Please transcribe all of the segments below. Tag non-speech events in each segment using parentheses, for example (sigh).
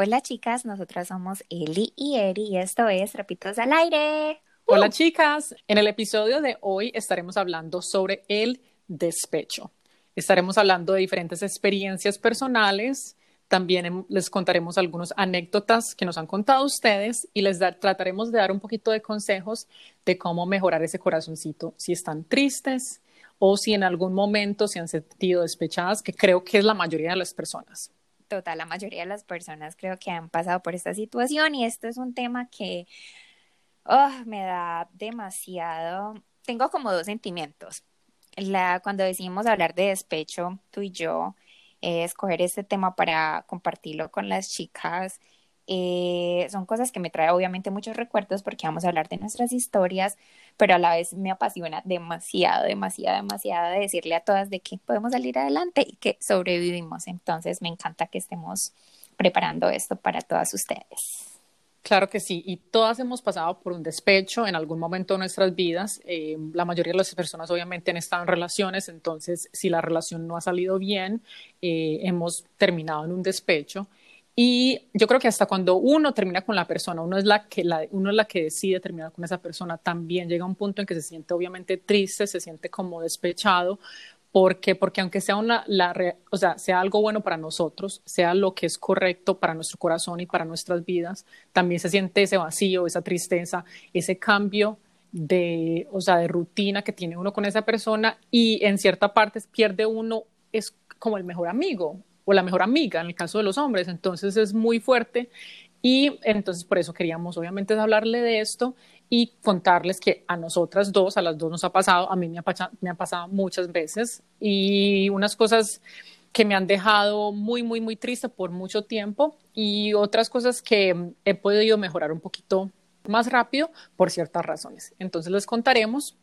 Hola chicas, nosotras somos Eli y Eri y esto es Rapitos al Aire. Hola uh. chicas, en el episodio de hoy estaremos hablando sobre el despecho. Estaremos hablando de diferentes experiencias personales, también les contaremos algunas anécdotas que nos han contado ustedes y les trataremos de dar un poquito de consejos de cómo mejorar ese corazoncito si están tristes o si en algún momento se han sentido despechadas, que creo que es la mayoría de las personas total, la mayoría de las personas creo que han pasado por esta situación y esto es un tema que oh, me da demasiado, tengo como dos sentimientos. La, cuando decidimos hablar de despecho, tú y yo, eh, escoger este tema para compartirlo con las chicas, eh, son cosas que me trae obviamente muchos recuerdos porque vamos a hablar de nuestras historias, pero a la vez me apasiona demasiado, demasiado, demasiado de decirle a todas de que podemos salir adelante y que sobrevivimos. Entonces me encanta que estemos preparando esto para todas ustedes. Claro que sí, y todas hemos pasado por un despecho en algún momento de nuestras vidas. Eh, la mayoría de las personas obviamente han estado en relaciones, entonces si la relación no ha salido bien, eh, hemos terminado en un despecho. Y yo creo que hasta cuando uno termina con la persona, uno es la que, la, uno es la que decide terminar con esa persona, también llega un punto en que se siente obviamente triste, se siente como despechado, porque, porque aunque sea, una, la, o sea, sea algo bueno para nosotros, sea lo que es correcto para nuestro corazón y para nuestras vidas, también se siente ese vacío, esa tristeza, ese cambio de, o sea, de rutina que tiene uno con esa persona y en cierta parte pierde uno, es como el mejor amigo, o la mejor amiga en el caso de los hombres. Entonces es muy fuerte y entonces por eso queríamos obviamente hablarle de esto y contarles que a nosotras dos, a las dos nos ha pasado, a mí me ha, me ha pasado muchas veces y unas cosas que me han dejado muy, muy, muy triste por mucho tiempo y otras cosas que he podido mejorar un poquito más rápido por ciertas razones. Entonces les contaremos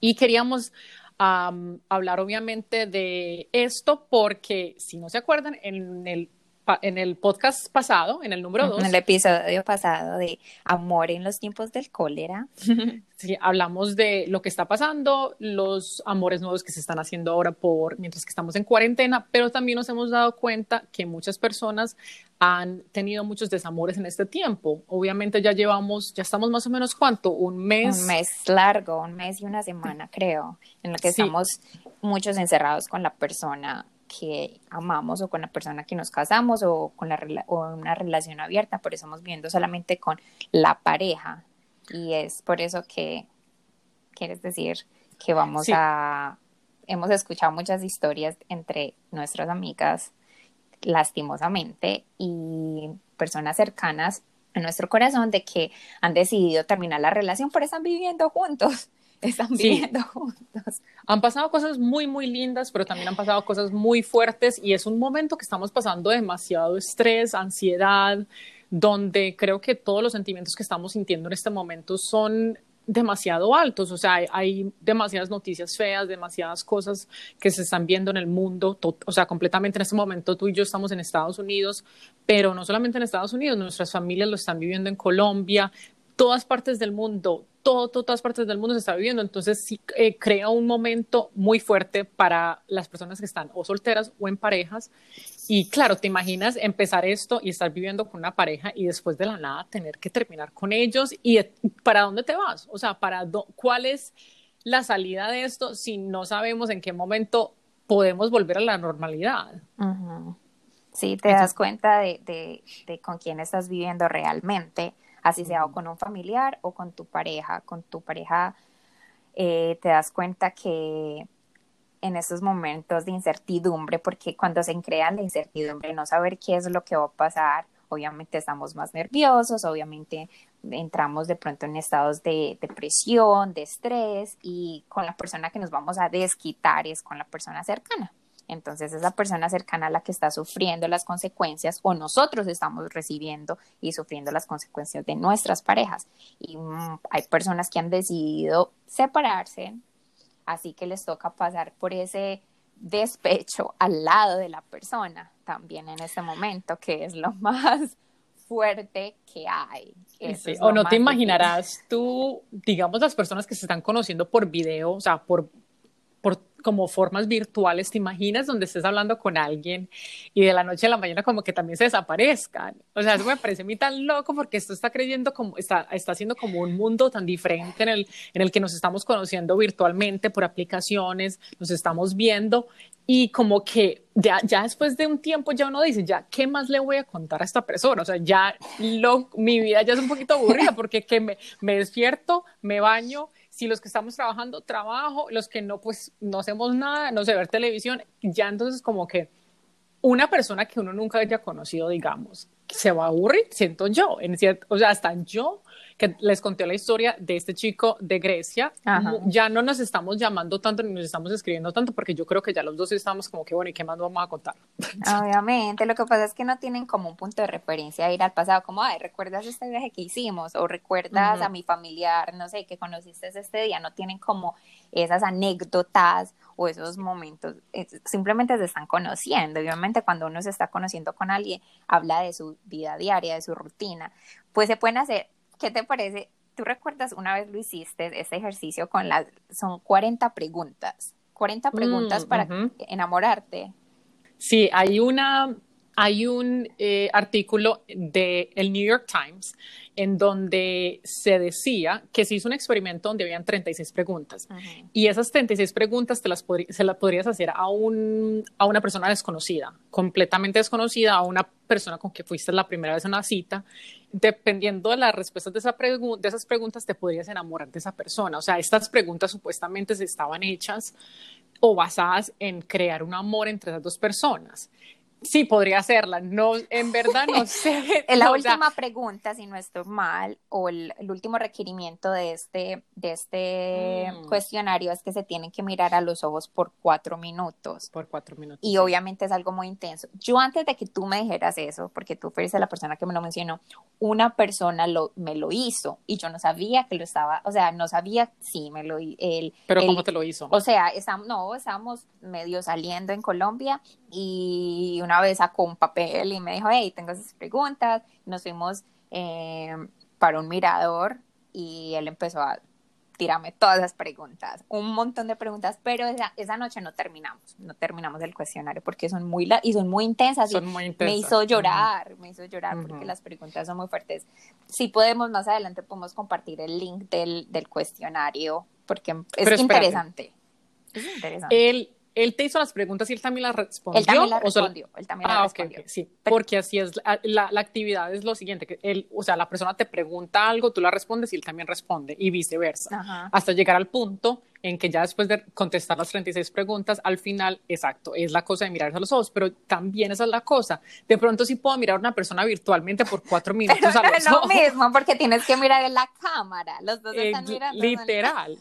y queríamos hablar obviamente de esto porque, si no se acuerdan, en el en el podcast pasado, en el número dos. En el episodio pasado de Amor en los tiempos del cólera. (laughs) sí, hablamos de lo que está pasando, los amores nuevos que se están haciendo ahora por mientras que estamos en cuarentena, pero también nos hemos dado cuenta que muchas personas han tenido muchos desamores en este tiempo. Obviamente ya llevamos, ya estamos más o menos cuánto, un mes. Un mes largo, un mes y una semana creo, en lo que estamos muchos encerrados con la persona que amamos o con la persona que nos casamos o con la o una relación abierta, por eso estamos viendo solamente con la pareja. Y es por eso que quieres decir que vamos a hemos escuchado muchas historias entre nuestras amigas lastimosamente y personas cercanas a nuestro corazón de que han decidido terminar la relación, pero están viviendo juntos (laughs) están viviendo juntos. Han pasado cosas muy, muy lindas, pero también han pasado cosas muy fuertes y es un momento que estamos pasando demasiado estrés, ansiedad, donde creo que todos los sentimientos que estamos sintiendo en este momento son demasiado altos, o sea, hay, demasiadas noticias feas, demasiadas cosas que se están viendo en el mundo, o sea, completamente en este momento tú y yo estamos en Estados Unidos, pero no solamente en Estados Unidos, nuestras familias lo están viviendo en Colombia, todas partes del mundo, todo, todas partes del mundo se está viviendo. Entonces sí eh, crea un momento muy fuerte para las personas que están o solteras o en parejas. Y claro, te imaginas empezar esto y estar viviendo con una pareja y después de la nada tener que terminar con ellos. ¿Y para dónde te vas? O sea, para ¿cuál es la salida de esto si no sabemos en qué momento podemos volver a la normalidad? Sí, te das cuenta de, de, de con quién estás viviendo realmente así sea o con un familiar o con tu pareja. Con tu pareja eh, te das cuenta que en estos momentos de incertidumbre, porque cuando se crea la incertidumbre, no saber qué es lo que va a pasar, obviamente estamos más nerviosos, obviamente entramos de pronto en estados de depresión, de estrés y con la persona que nos vamos a desquitar es con la persona cercana. Entonces esa persona cercana a la que está sufriendo las consecuencias o nosotros estamos recibiendo y sufriendo las consecuencias de nuestras parejas. Y mm, hay personas que han decidido separarse, así que les toca pasar por ese despecho al lado de la persona también en ese momento, que es lo (laughs) más fuerte que hay. o no te imaginarás tú, digamos, las personas que se están conociendo por video, o sea, por como formas virtuales, ¿te imaginas donde estés hablando con alguien y de la noche a la mañana como que también se desaparezcan? O sea, eso me parece a mí tan loco porque esto está creyendo como, está, está haciendo como un mundo tan diferente en el, en el que nos estamos conociendo virtualmente por aplicaciones, nos estamos viendo y como que ya, ya después de un tiempo ya uno dice, ya, ¿qué más le voy a contar a esta persona? O sea, ya lo, mi vida ya es un poquito aburrida porque que me, me despierto, me baño, si los que estamos trabajando, trabajo, los que no, pues no hacemos nada, no sé, ver televisión, ya entonces como que una persona que uno nunca haya conocido, digamos, se va a aburrir, siento yo, en cierto, o sea, hasta yo que les conté la historia de este chico de Grecia, ya no nos estamos llamando tanto ni nos estamos escribiendo tanto porque yo creo que ya los dos estamos como que, bueno, ¿y qué más vamos a contar? (laughs) Obviamente, lo que pasa es que no tienen como un punto de referencia ir al pasado, como, ay, ¿recuerdas este viaje que hicimos? O ¿recuerdas a mi familiar, no sé, que conociste este día? No tienen como esas anécdotas o esos momentos, simplemente se están conociendo. Obviamente cuando uno se está conociendo con alguien, habla de su vida diaria, de su rutina, pues se pueden hacer ¿Qué te parece? ¿Tú recuerdas una vez lo hiciste, este ejercicio con las, son 40 preguntas, 40 preguntas mm, para enamorarte? Sí, hay una, hay un eh, artículo de el New York Times en donde se decía que se hizo un experimento donde habían 36 preguntas y esas 36 preguntas te las se las podrías hacer a, un, a una persona desconocida, completamente desconocida, a una persona con que fuiste la primera vez a una cita. Dependiendo de las respuestas de, esa de esas preguntas, te podrías enamorar de esa persona. O sea, estas preguntas supuestamente se estaban hechas o basadas en crear un amor entre esas dos personas. Sí, podría hacerla. No, en verdad no (laughs) sé. la última pregunta, si no estoy mal, o el, último requerimiento de este, de este mm. cuestionario es que se tienen que mirar a los ojos por cuatro minutos. Por cuatro minutos. Y obviamente es algo muy intenso. Yo antes de que tú me dijeras eso, porque tú fuiste la persona que me lo mencionó, una persona lo, me lo hizo y yo no sabía que lo estaba, o sea, no sabía si me lo hizo. Pero ¿cómo te lo hizo? O sea, no, estábamos medio saliendo en Colombia y una vez sacó un papel y me dijo, hey, tengo esas preguntas, nos fuimos eh, para un mirador y él empezó a tirarme todas esas preguntas, un montón de preguntas, pero esa, esa noche no terminamos, no terminamos el cuestionario porque son muy, y son muy intensas. Son muy intensas. Me hizo llorar, me hizo llorar porque las preguntas son muy fuertes. Si podemos, más adelante podemos compartir el link del, del cuestionario porque es interesante. Es interesante. El, él te hizo las preguntas y él también las respondió. Él también las respondió. Él también ah, respondió. sí, porque así es. La, la, actividad es lo siguiente, que él, o sea, la persona te pregunta algo, tú la respondes y él también responde y viceversa. Hasta llegar al punto en que ya después de contestar las 36 preguntas, al final, exacto, es la cosa de mirarse a los ojos, pero también esa es la cosa. De pronto sí puedo mirar a una persona virtualmente por cuatro (laughs) minutos a los es lo mismo, porque tienes que mirar en la cámara, los dos están mirando. Literal.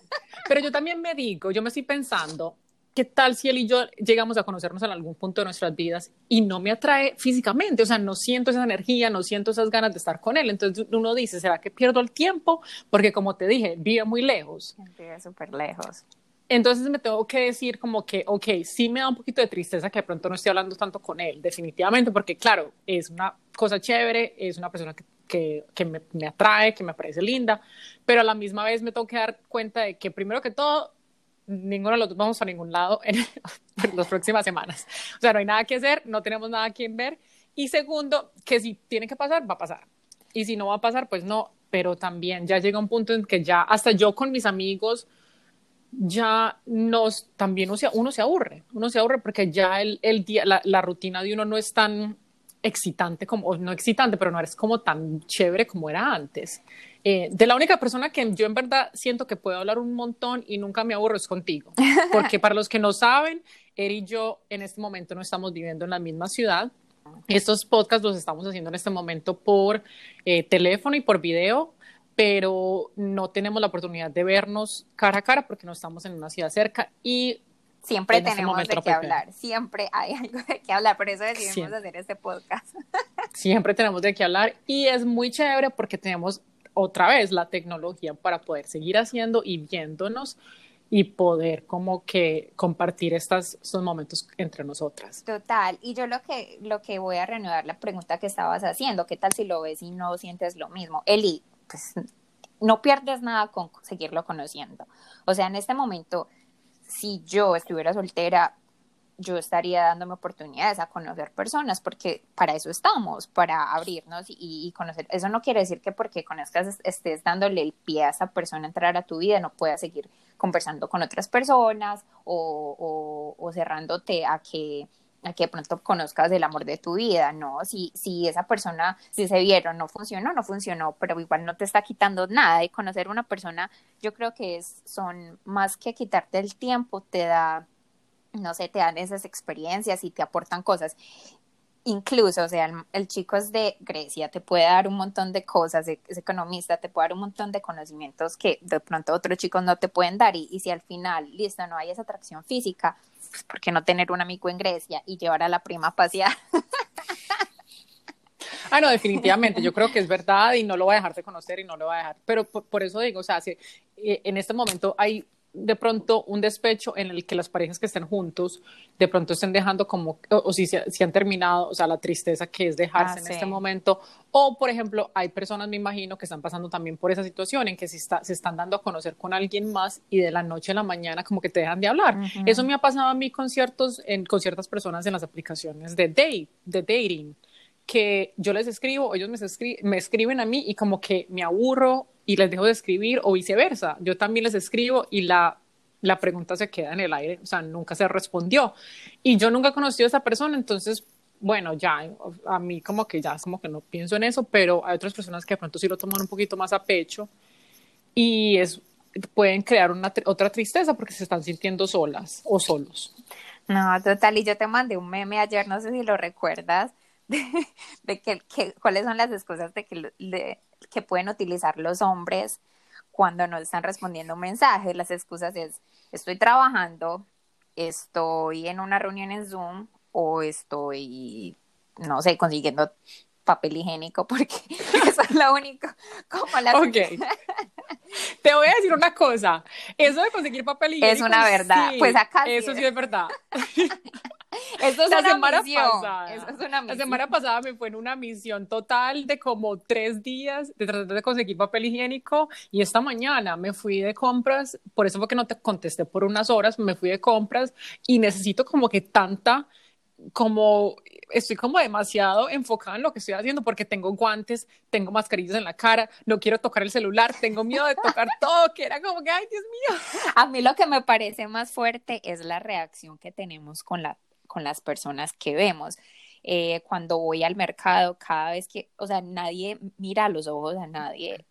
Pero yo también me digo, yo me estoy pensando, ¿qué tal si él y yo llegamos a conocernos en algún punto de nuestras vidas y no me atrae físicamente? O sea, no siento esa energía, no siento esas ganas de estar con él. Entonces uno dice, ¿será que pierdo el tiempo? Porque como te dije, vive muy lejos. Vive súper lejos. Entonces me tengo que decir como que, ok, sí me da un poquito de tristeza que de pronto no estoy hablando tanto con él, definitivamente, porque claro, es una cosa chévere, es una persona que, que, que me, me atrae, que me parece linda, pero a la misma vez me tengo que dar cuenta de que primero que todo ninguno de los dos vamos a ningún lado en, (laughs) las próximas semanas. O sea, no hay nada que hacer, no tenemos nada que ver. Y segundo, que si tiene que pasar, va a pasar. Y si no va a pasar, pues no. Pero también ya llega un punto en que ya, hasta yo con mis amigos, ya nos, también uno se, uno se aburre. Uno se aburre porque ya el, el día, la, la rutina de uno no es tan excitante como, no excitante, pero no eres como tan chévere como era antes. Eh, de la única persona que yo en verdad siento que puedo hablar un montón y nunca me aburro es contigo. (laughs) Porque para los que no saben, él y yo en este momento no estamos viviendo en la misma ciudad. Estos podcasts los estamos haciendo en este momento por eh, teléfono y por video, pero no tenemos la oportunidad de vernos cara a cara porque no estamos en una ciudad cerca y siempre este tenemos de qué hablar, siempre hay algo de qué hablar, por eso decidimos hacer este podcast. siempre tenemos de qué hablar y es muy chévere porque tenemos otra vez la tecnología para poder seguir haciendo y viéndonos y poder como que compartir estas, estos momentos entre nosotras. Total, y yo lo que, lo que voy a reanudar la pregunta que estabas haciendo, ¿qué tal si lo ves y no sientes lo mismo? Eli, pues no pierdes nada con seguirlo conociendo. O sea, en este momento, si yo estuviera soltera, yo estaría dándome oportunidades a conocer personas, porque para eso estamos, para abrirnos y, conocer. Eso no quiere decir que porque conozcas, estés dándole el pie a esa persona entrar a tu vida, no puedas seguir conversando con otras personas o, o, cerrándote a que a que de pronto conozcas el amor de tu vida, ¿no? Si, si esa persona, si se vieron, no funcionó, no funcionó, pero igual no te está quitando nada y conocer una persona, yo creo que es, son más que quitarte el tiempo, te da no sé, te dan esas experiencias y te aportan cosas. Incluso, o sea, el, chico es de Grecia, te puede dar un montón de cosas, es economista, te puede dar un montón de conocimientos que de pronto otros chicos no te pueden dar. Y, si al final, listo, no hay esa atracción física, pues ¿por qué no tener un amigo en Grecia y llevar a la prima a pasear? (laughs) Ah, no, definitivamente, yo creo que es verdad y no lo voy a dejar de conocer y no lo voy a dejar. Pero por, eso digo, o sea, si, eh, en este momento hay de pronto un despecho en el que las parejas que estén juntos de pronto estén dejando como, o, si, si han terminado, o sea, la tristeza que es dejarse ah, en este momento, o por ejemplo, hay personas, me imagino, que están pasando también por esa situación en que se, está, se están dando a conocer con alguien más y de la noche a la mañana como que te dejan de hablar. Eso me ha pasado a mí con, ciertos, en, con ciertas personas en las aplicaciones de, date, de dating que yo les escribo, ellos me, me escriben a mí y como que me aburro y les dejo de escribir o viceversa. Yo también les escribo y la, la pregunta se queda en el aire, o sea, nunca se respondió. Y yo nunca he conocido a esa persona, entonces, bueno, ya, a mí como que ya como que no pienso en eso, pero hay otras personas que de pronto sí lo toman un poquito más a pecho y es, pueden crear una, otra tristeza porque se están sintiendo solas o solos. No, total, y yo te mandé un meme ayer, no sé si lo recuerdas, (laughs) de, que, cuáles son las excusas de que, que pueden utilizar los hombres cuando no están respondiendo un mensaje. Las excusas es, estoy trabajando, estoy en una reunión en Zoom o estoy, no sé, consiguiendo papel higiénico porque (laughs) eso es lo único como la Ok. (laughs) Te voy a decir una cosa, eso de conseguir papel higiénico es una verdad, pues acá eso sí es verdad. (laughs) Eso es la una semana misión. Pasada, Eso es una La semana pasada me fue en una misión total de como tres días de tratar de conseguir papel higiénico y esta mañana me fui de compras, por eso fue que no te contesté por unas horas, me fui de compras y necesito como que tanta como estoy como demasiado enfocada en lo que estoy haciendo porque tengo guantes, tengo mascarillas en la cara, no quiero tocar el celular, tengo miedo de tocar (laughs) todo, que era como que, ay, Dios mío. A mí lo que me parece más fuerte es la reacción que tenemos con la con las personas que vemos. Eh, cuando voy al mercado, cada vez que, o sea, nadie mira a los ojos a nadie,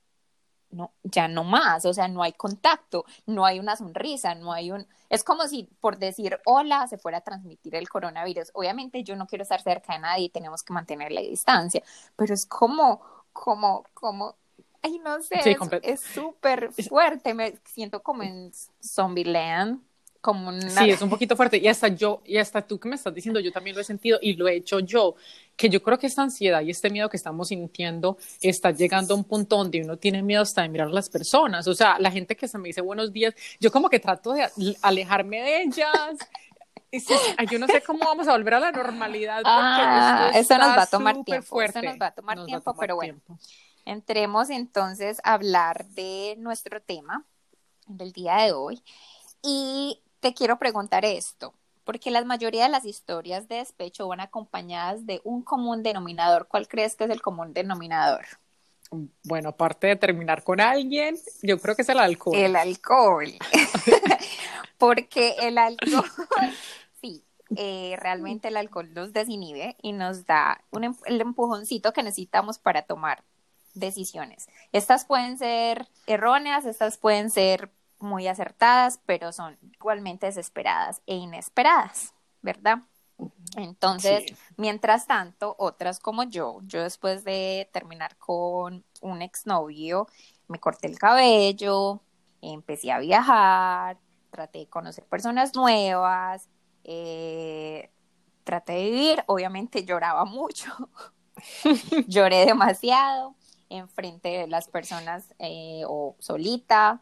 no, ya no más, o sea, no hay contacto, no hay una sonrisa, no hay un, es como si por decir hola se fuera a transmitir el coronavirus. Obviamente yo no quiero estar cerca de nadie, tenemos que mantener la distancia, pero es como, como, como, ay, no sé, es súper fuerte, me siento como en Zombieland como Sí, es un poquito fuerte. Y hasta yo, y hasta tú que me estás diciendo, yo también lo he sentido y lo he hecho yo, que yo creo que esta ansiedad y este miedo que estamos sintiendo está llegando a un punto donde uno tiene miedo hasta de mirar a las personas. O sea, la gente que se me dice buenos días, yo como que trato de alejarme de ellas. (laughs) Y yo no sé cómo vamos a volver a la normalidad. Ah, eso nos va a tomar tiempo. Eso nos va a tomar tiempo, pero bueno. Entremos entonces a hablar de nuestro tema del día de hoy. Y te quiero preguntar esto, porque la mayoría de las historias de despecho van acompañadas de un común denominador. ¿Cuál crees que es el común denominador? Bueno, aparte de terminar con alguien, yo creo que es el alcohol. El alcohol. (laughs) porque el alcohol, (laughs) sí, eh, realmente el alcohol nos desinhibe y nos da un, em, el empujoncito que necesitamos para tomar decisiones. Estas pueden ser erróneas, estas pueden ser muy acertadas, pero son igualmente desesperadas e inesperadas, ¿verdad? Entonces, mientras tanto, otras como yo, yo después de terminar con un exnovio, me corté el cabello, empecé a viajar, traté de conocer personas nuevas, eh, traté de vivir, obviamente (laughs) lloraba mucho, (laughs) lloré demasiado enfrente de las personas eh, o solita,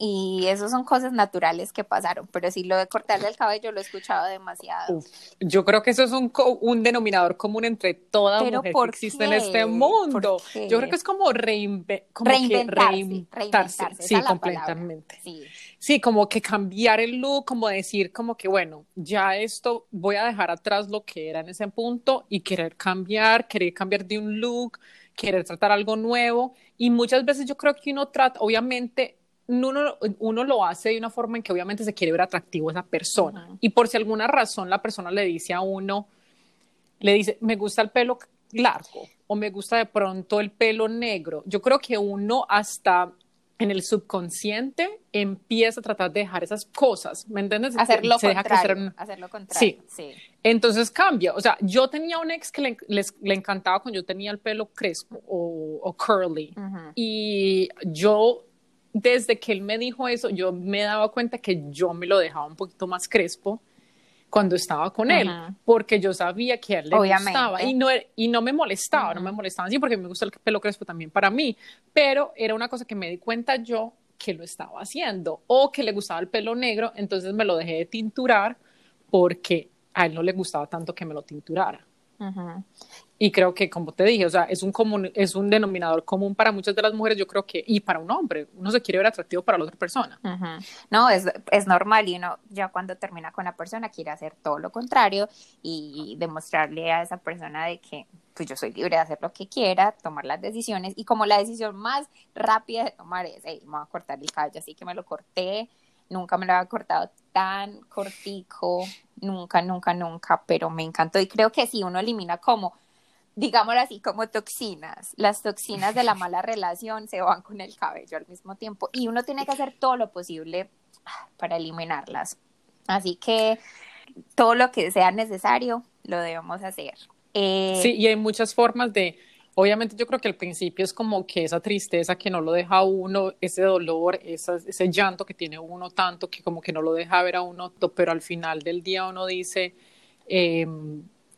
y eso son cosas naturales que pasaron, pero sí lo de cortarle el cabello lo he escuchado demasiado. yo creo que eso es un, un denominador común entre toda mujer que existe en este mundo. Yo creo que es como, reinventarse, sí, completamente. Sí. sí, como que cambiar el look, como decir como que bueno, ya esto voy a dejar atrás lo que era en ese punto y querer cambiar, querer cambiar de un look, querer tratar algo nuevo y muchas veces yo creo que uno trata, obviamente uno, uno, lo hace de una forma en que obviamente se quiere ver atractivo a esa persona. Y por si alguna razón la persona le dice a uno, le dice, me gusta el pelo largo o me gusta de pronto el pelo negro. Yo creo que uno hasta en el subconsciente empieza a tratar de dejar esas cosas, ¿me entiendes? Hacerlo contrario, contrario. Sí. Entonces cambia. O sea, yo tenía un ex que le, le encantaba cuando yo tenía el pelo crespo o, curly. Y yo desde que él me dijo eso, yo me daba cuenta que yo me lo dejaba un poquito más crespo cuando estaba con él, porque yo sabía que a él le gustaba y no, y no me molestaba, no me molestaba así porque me gusta el pelo crespo también para mí, pero era una cosa que me di cuenta yo que lo estaba haciendo o que le gustaba el pelo negro, entonces me lo dejé de tinturar porque a él no le gustaba tanto que me lo tinturara. Y creo que, como te dije, o sea, es un, común, es un denominador común para muchas de las mujeres, yo creo que, y para un hombre, uno se quiere ver atractivo para la otra persona. No, es, es normal y uno ya cuando termina con la persona quiere hacer todo lo contrario y demostrarle a esa persona de que pues yo soy libre de hacer lo que quiera, tomar las decisiones y como la decisión más rápida de tomar es, hey, me voy a cortar el cabello, así que me lo corté, nunca me lo había cortado tan cortico, nunca, nunca, nunca, pero me encantó y creo que si uno elimina como digámoslo así, como toxinas. Las toxinas de la (laughs) mala relación se van con el cabello al mismo tiempo y uno tiene que hacer todo lo posible para eliminarlas. Así que todo lo que sea necesario lo debemos hacer. Eh, sí, y hay muchas formas de, obviamente yo creo que al principio es como que esa tristeza que no lo deja uno, ese dolor, ese llanto que tiene uno tanto que como que no lo deja ver a uno, pero al final del día uno dice... Eh,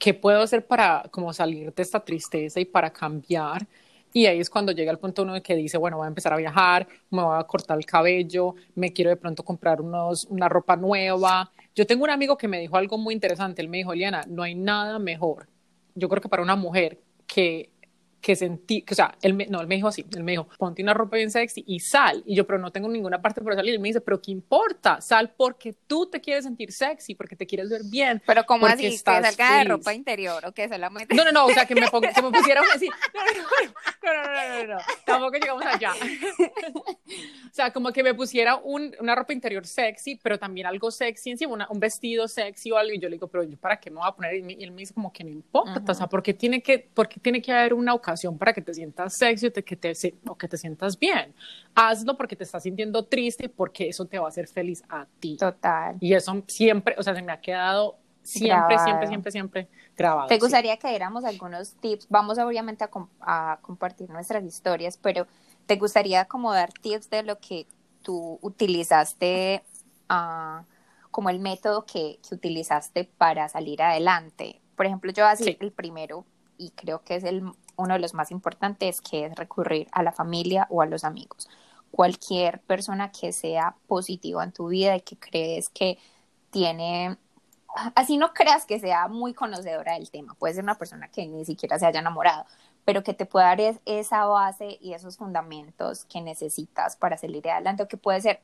¿qué puedo hacer para como salir de esta tristeza y para cambiar? Y ahí es cuando llega el punto uno de que dice, bueno, voy a empezar a viajar, me voy a cortar el cabello, me quiero de pronto comprar unos, una ropa nueva. Yo tengo un amigo que me dijo algo muy interesante. Él me dijo, Eliana, no hay nada mejor. Yo creo que para una mujer que que sentí, o sea, él me, no, él me dijo así, él me dijo, ponte una ropa bien sexy y sal. Y yo, pero no tengo ninguna parte para salir. Y él me dice, pero ¿qué importa? Sal porque tú te quieres sentir sexy, porque te quieres ver bien. Pero ¿cómo así? ¿Que salga de ropa interior o que solamente? No, no, no, o sea, que me, ponga, que me pusiera así. (laughs) No no no, no, no, no, no, tampoco llegamos allá. o sea, como que me pusiera un, una ropa interior sexy, pero también algo sexy encima, un vestido sexy o algo. Y yo le digo, pero yo, ¿para qué me voy a poner? Y él me dice como que no importa, o sea, porque tiene que, porque tiene que haber una ocasión para que te sientas sexy o, que te, o que te sientas bien. Hazlo porque te estás sintiendo triste, porque eso te va a hacer feliz a ti. Total. Y eso siempre, o sea, se me ha quedado siempre, siempre, siempre, siempre grabado. ¿Te gustaría que diéramos algunos tips? Vamos obviamente a, compartir nuestras historias, pero ¿te gustaría como dar tips de lo que tú utilizaste, uh, como el método que, que, utilizaste para salir adelante? Por ejemplo, yo así el primero, y creo que es el uno de los más importantes, que es recurrir a la familia o a los amigos. Cualquier persona que sea positiva en tu vida y que crees que tiene, así no creas que sea muy conocedora del tema, puede ser una persona que ni siquiera se haya enamorado, pero que te pueda dar esa base y esos fundamentos que necesitas para salir adelante, o que puede ser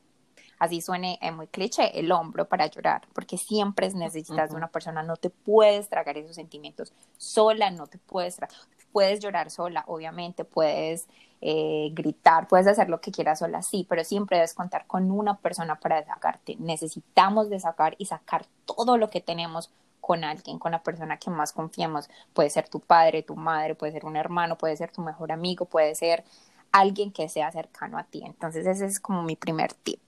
así suene eh, muy cliché, el hombro para llorar, porque siempre necesitas de una persona, no te puedes tragar esos sentimientos sola, no te puedes tragar, puedes llorar sola, obviamente, puedes eh, gritar, puedes hacer lo que quieras sola, sí, pero siempre debes contar con una persona para sacarte. Necesitamos de sacar y sacar todo lo que tenemos con alguien, con la persona que más confiemos. Puede ser tu padre, tu madre, puede ser un hermano, puede ser tu mejor amigo, puede ser alguien que sea cercano a ti. Entonces ese es como mi primer tip.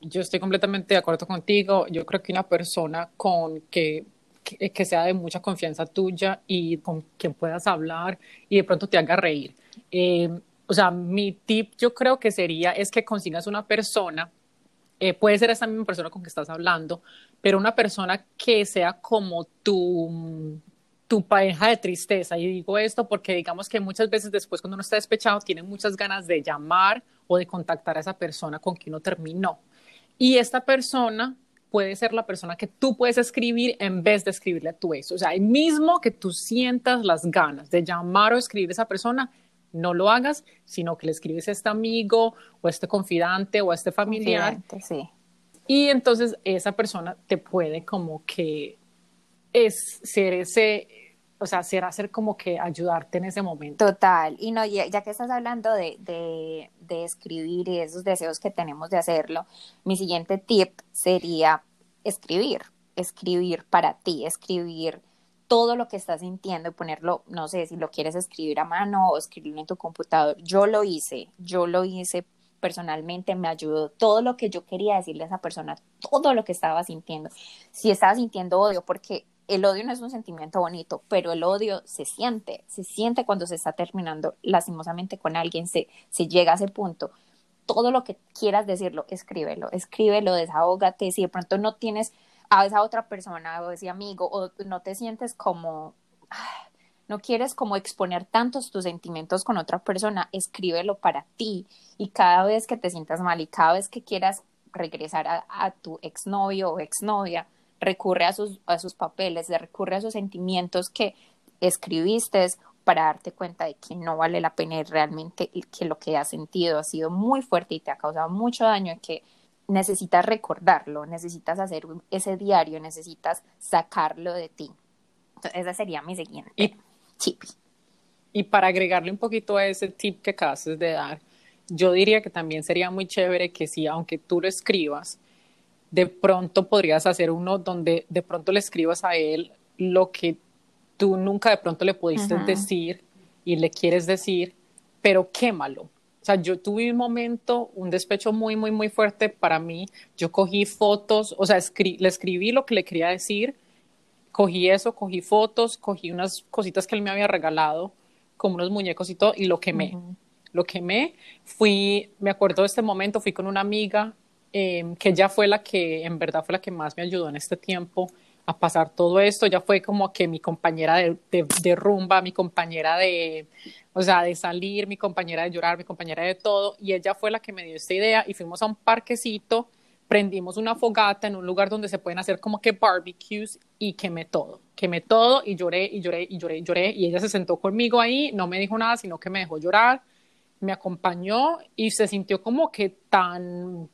Yo estoy completamente de acuerdo contigo. Yo creo que una persona con que que, sea de mucha confianza tuya y con quien puedas hablar y de pronto te haga reír. Eh, o sea, mi tip yo creo que sería es que consigas una persona, eh, puede ser esa misma persona con que estás hablando, pero una persona que sea como tu, tu pareja de tristeza. Y digo esto porque digamos que muchas veces después cuando uno está despechado tiene muchas ganas de llamar o de contactar a esa persona con quien uno terminó. Y esta persona puede ser la persona que tú puedes escribir en vez de escribirle a tu ex. O sea, el mismo que tú sientas las ganas de llamar o escribir a esa persona, no lo hagas, sino que le escribes a este amigo o a este confidante o a este familiar. Sí. Y entonces esa persona te puede como que es ser ese, o sea, ser hacer como que ayudarte en ese momento. Total, y no, ya, que estás hablando de, de, escribir y esos deseos que tenemos de hacerlo, mi siguiente tip sería escribir, escribir para ti, escribir todo lo que estás sintiendo y ponerlo, no sé, si lo quieres escribir a mano o escribirlo en tu computador. Yo lo hice, yo lo hice personalmente, me ayudó todo lo que yo quería decirle a esa persona, todo lo que estaba sintiendo. Si estaba sintiendo odio, porque el odio no es un sentimiento bonito, pero el odio se siente, se siente cuando se está terminando lastimosamente con alguien, se, se llega a ese punto. Todo lo que quieras decirlo, escríbelo, escríbelo, desahógate. Si de pronto no tienes a esa otra persona o ese amigo o no te sientes como, no quieres como exponer tantos tus sentimientos con otra persona, escríbelo para ti y cada vez que te sientas mal y cada vez que quieras regresar a, a tu exnovio o exnovia, recurre a sus, a sus papeles, recurre a sus sentimientos que escribiste para darte cuenta de que no vale la pena realmente que lo que has sentido ha sido muy fuerte y te ha causado mucho daño y que necesitas recordarlo, necesitas hacer ese diario, necesitas sacarlo de ti. Entonces, esa sería mi siguiente y, tip. Y para agregarle un poquito a ese tip que acabas de dar, yo diría que también sería muy chévere que si, aunque tú lo escribas, de pronto podrías hacer uno donde de pronto le escribas a él lo que tú nunca de pronto le pudiste decir y le quieres decir, pero quémalo. O sea, yo tuve un momento, un despecho muy, muy, muy fuerte para mí. Yo cogí fotos, o sea, le escribí lo que le quería decir, cogí eso, cogí fotos, cogí unas cositas que él me había regalado, como unos muñecos y todo, y lo quemé. Lo quemé. Fui, me acuerdo de este momento, fui con una amiga eh, que ella fue la que, en verdad, fue la que más me ayudó en este tiempo a pasar todo esto. Ya fue como que mi compañera de, de, rumba, mi compañera de, o sea, de salir, mi compañera de llorar, mi compañera de todo. Y ella fue la que me dio esta idea y fuimos a un parquecito, prendimos una fogata en un lugar donde se pueden hacer como que barbecues y quemé todo. Quemé todo y lloré y lloré y lloré y lloré. Y ella se sentó conmigo ahí, no me dijo nada, sino que me dejó llorar, me acompañó y se sintió como que tan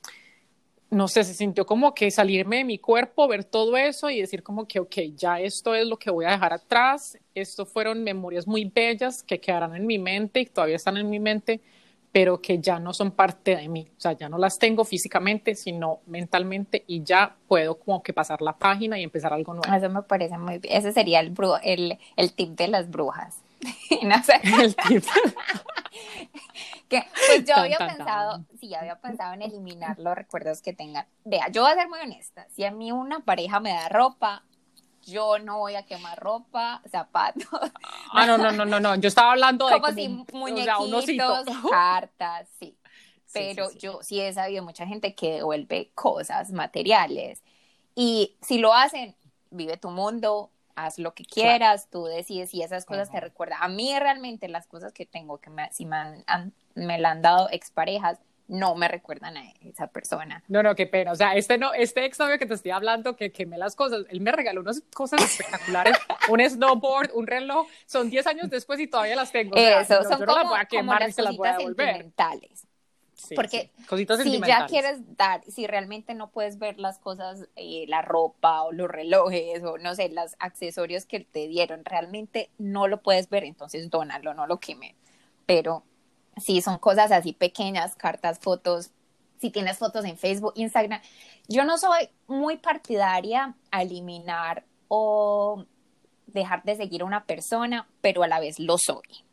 no sé, se sintió como que salirme de mi cuerpo, ver todo eso y decir como que, ok, ya esto es lo que voy a dejar atrás. Esto fueron memorias muy bellas que quedarán en mi mente y todavía están en mi mente, pero que ya no son parte de mí. O sea, ya no las tengo físicamente, sino mentalmente y ya puedo como que pasar la página y empezar algo nuevo. Eso me parece muy bien. Ese sería el, el, el tip de las brujas. (laughs) no sé. (laughs) El tip. (laughs) que pues yo había pensado, sí, había pensado en eliminar los recuerdos que tengan. Vea, yo voy a ser muy honesta, si a mí una pareja me da ropa, yo no voy a quemar ropa, zapatos. Ah, no, no, no, no, no, yo estaba hablando de como, si muñequitos, (laughs) cartas, sí. Pero yo sí he sabido mucha gente que devuelve cosas materiales. Y si lo hacen, vive tu mundo, haz lo que quieras, tú decides si esas cosas te recuerdan. A mí realmente las cosas que tengo que me, si me, han, me la han dado exparejas, no me recuerdan a esa persona. No, no, qué pena. O sea, este no, este ex novio que te estoy hablando, que quemé las cosas, él me regaló unas cosas espectaculares, (laughs) un snowboard, un reloj, son 10 años después y todavía las tengo. Eso, son como, las voy a quemar y se las voy a devolver. Porque si ya quieres dar, si realmente no puedes ver las cosas, eh, la ropa o los relojes o no sé, los accesorios que te dieron, realmente no lo puedes ver, entonces dónalo, no lo queme. Pero si son cosas así pequeñas, cartas, fotos, si tienes fotos en Facebook, Instagram, yo no soy muy partidaria a eliminar o dejar de seguir a una persona, pero a la vez lo soy.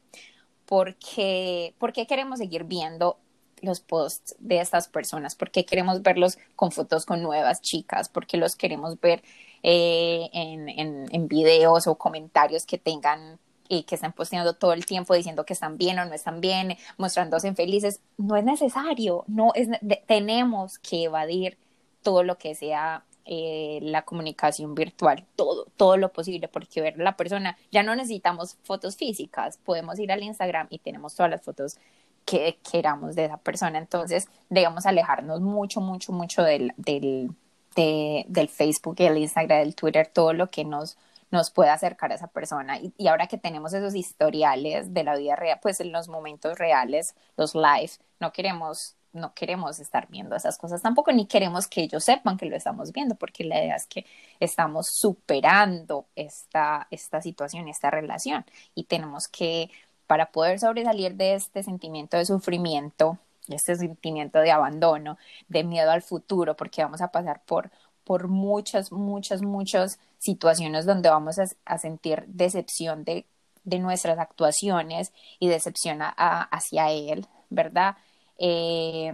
Porque, porque queremos seguir viendo los posts de estas personas, porque queremos verlos con fotos con nuevas chicas, porque los queremos ver eh, en, en, en, videos o comentarios que tengan y que están posteando todo el tiempo diciendo que están bien o no están bien, mostrándose felices. No es necesario, no es, tenemos que evadir todo lo que sea eh, la comunicación virtual, todo, todo lo posible, porque ver a la persona, ya no necesitamos fotos físicas, podemos ir al Instagram y tenemos todas las fotos que queramos de esa persona. Entonces, debemos alejarnos mucho, mucho, mucho del, del, del Facebook, el Instagram, el Twitter, todo lo que nos, nos puede acercar a esa persona. Y, y, ahora que tenemos esos historiales de la vida real, pues en los momentos reales, los live, no queremos no queremos estar viendo esas cosas tampoco, ni queremos que ellos sepan que lo estamos viendo, porque la idea es que estamos superando esta, esta situación, esta relación, y tenemos que, para poder sobresalir de este sentimiento de sufrimiento, este sentimiento de abandono, de miedo al futuro, porque vamos a pasar por, por muchas, muchas, muchas situaciones donde vamos a, sentir decepción de, nuestras actuaciones y decepción hacia él, ¿verdad? Eh,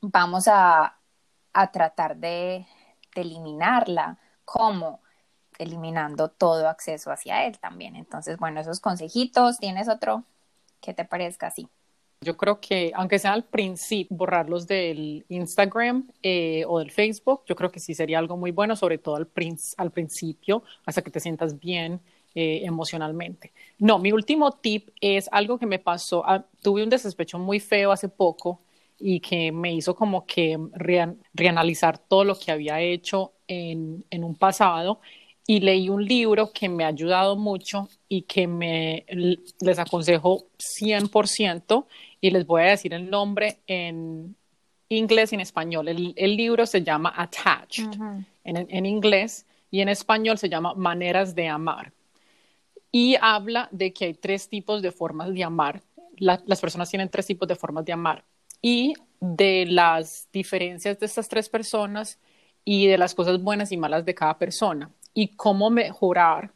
vamos a, tratar de, eliminarla. ¿Cómo? Eliminando todo acceso hacia él también. Entonces, bueno, esos consejitos, ¿tienes otro que te parezca así? Yo creo que, aunque sea al principio, borrarlos del Instagram eh, o del Facebook, yo creo que sí sería algo muy bueno, sobre todo al, al principio, hasta que te sientas bien eh, emocionalmente. No, mi último tip es algo que me pasó. Ah, tuve un desespecho muy feo hace poco y que me hizo como que reanalizar todo lo que había hecho en, en, un pasado y leí un libro que me ha ayudado mucho y que me les aconsejo 100% y les voy a decir el nombre en inglés y en español. El, el libro se llama Attached en, en inglés y en español se llama Maneras de Amar y habla de que hay tres tipos de formas de amar. las personas tienen tres tipos de formas de amar y de las diferencias de estas tres personas y de las cosas buenas y malas de cada persona y cómo mejorar,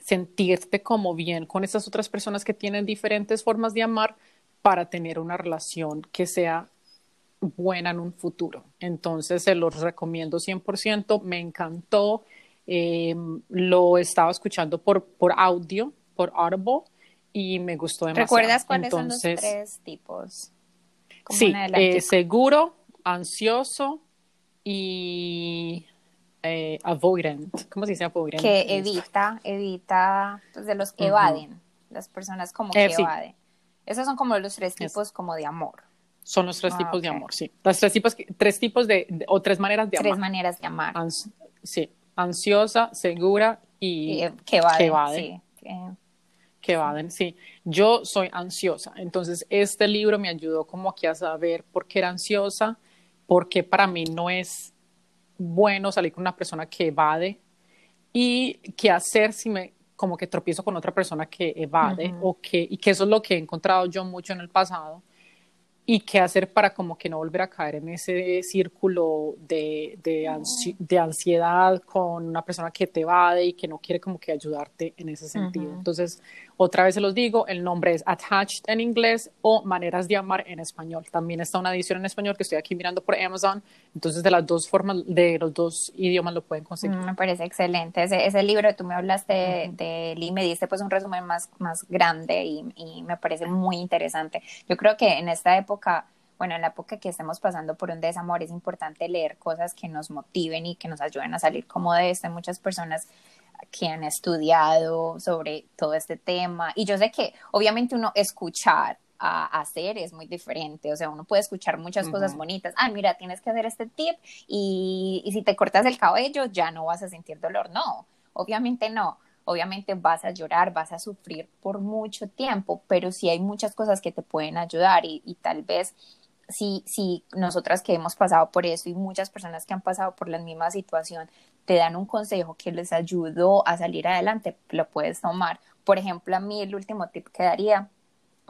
sentirte como bien con esas otras personas que tienen diferentes formas de amar para tener una relación que sea buena en un futuro. Entonces se los recomiendo 100%, me encantó Em, lo estaba escuchando por, por audio, por Audible, y me gustó demasiado. ¿Recuerdas cuáles son los tres tipos? Sí, eh, seguro, ansioso y eh, avoidant. ¿Cómo se dice avoidant? Que evita, evita, pues de los que evaden, las personas como eh, que evaden. Esos son como los tres tipos como de amor. Son los tres ah, tipos de amor, sí. Las tres tipos, tres tipos de, o tres maneras de amar. Tres maneras de amar. sí, ansiosa, segura y, que vaden. Que, vaden, sí. Yo soy ansiosa, entonces este libro me ayudó como aquí a saber por qué era ansiosa, porque para mí no es bueno salir con una persona que evade y qué hacer si me como que tropiezo con otra persona que evade o que y que eso es lo que he encontrado yo mucho en el pasado y qué hacer para como que no volver a caer en ese círculo de, de, ansiedad con una persona que te evade y que no quiere como que ayudarte en ese sentido. Entonces, otra vez se los digo, el nombre es Attached en inglés o Maneras de Amar en español. También está una edición en español que estoy aquí mirando por Amazon. Entonces, de las dos formas, de los dos idiomas lo pueden conseguir. Mm, me parece excelente. Ese, ese libro, tú me hablaste de, y me diste pues un resumen más, más grande y, y me parece muy interesante. Yo creo que en esta época bueno, en la época que estemos pasando por un desamor es importante leer cosas que nos motiven y que nos ayuden a salir como de muchas personas que han estudiado sobre todo este tema. Y yo sé que obviamente uno escuchar a hacer es muy diferente, o sea, uno puede escuchar muchas cosas bonitas, ah, mira, tienes que hacer este tip y, y si te cortas el cabello ya no vas a sentir dolor, no, obviamente no, obviamente vas a llorar, vas a sufrir por mucho tiempo, pero sí hay muchas cosas que te pueden ayudar y, tal vez si, si nosotras que hemos pasado por eso y muchas personas que han pasado por la misma situación te dan un consejo que les ayudó a salir adelante, lo puedes tomar. Por ejemplo, a mí el último tip que daría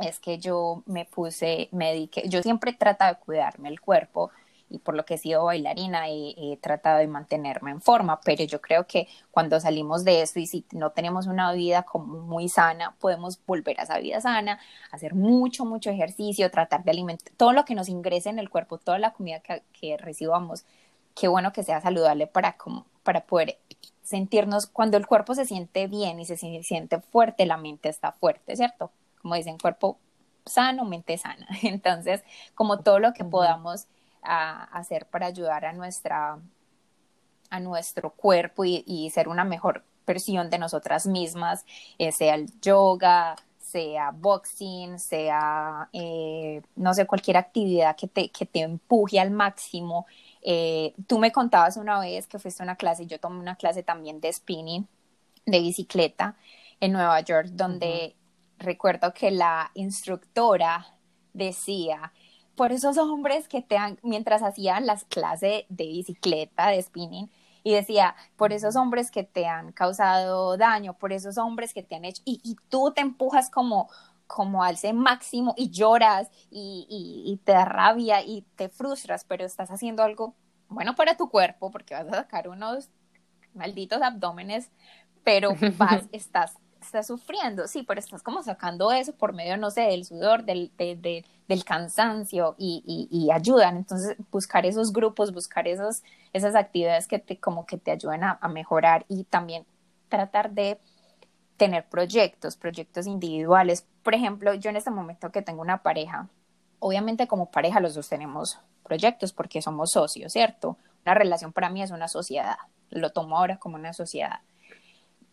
es que yo me puse, me dediqué, yo siempre he tratado de cuidarme el cuerpo y por lo que he sido bailarina he, he, tratado de mantenerme en forma, pero yo creo que cuando salimos de eso y si no tenemos una vida como muy sana, podemos volver a esa vida sana, hacer mucho, mucho ejercicio, tratar de alimentar todo lo que nos ingrese en el cuerpo, toda la comida que, que recibamos, qué bueno que sea saludable para, como, para poder sentirnos, cuando el cuerpo se siente bien y se siente fuerte, la mente está fuerte, ¿cierto? Como dicen, cuerpo sano, mente sana. (laughs) Entonces, como todo lo que podamos hacer para ayudar a nuestra a nuestro cuerpo y, ser una mejor versión de nosotras mismas, eh, sea el yoga, sea boxing, sea, eh, no sé, cualquier actividad que te, que te empuje al máximo. Eh, tú me contabas una vez que fuiste a una clase, yo tomé una clase también de spinning, de bicicleta en Nueva York, donde recuerdo que la instructora decía, por esos hombres que te han, mientras hacían las clases de bicicleta, de spinning, y decía, por esos hombres que te han causado daño, por esos hombres que te han hecho, y, y tú te empujas como, como al máximo y lloras y, y, y, te da rabia y te frustras, pero estás haciendo algo bueno para tu cuerpo porque vas a sacar unos malditos abdómenes, pero vas, (laughs) estás estás sufriendo, sí, pero estás como sacando eso por medio, no sé, del sudor, del, del cansancio y, y, ayudan. Entonces, buscar esos grupos, buscar esos, esas actividades que te, como que te ayuden a, mejorar y también tratar de tener proyectos, proyectos individuales. Por ejemplo, yo en este momento que tengo una pareja, obviamente como pareja los dos tenemos proyectos porque somos socios, ¿cierto? Una relación para mí es una sociedad, lo tomo ahora como una sociedad.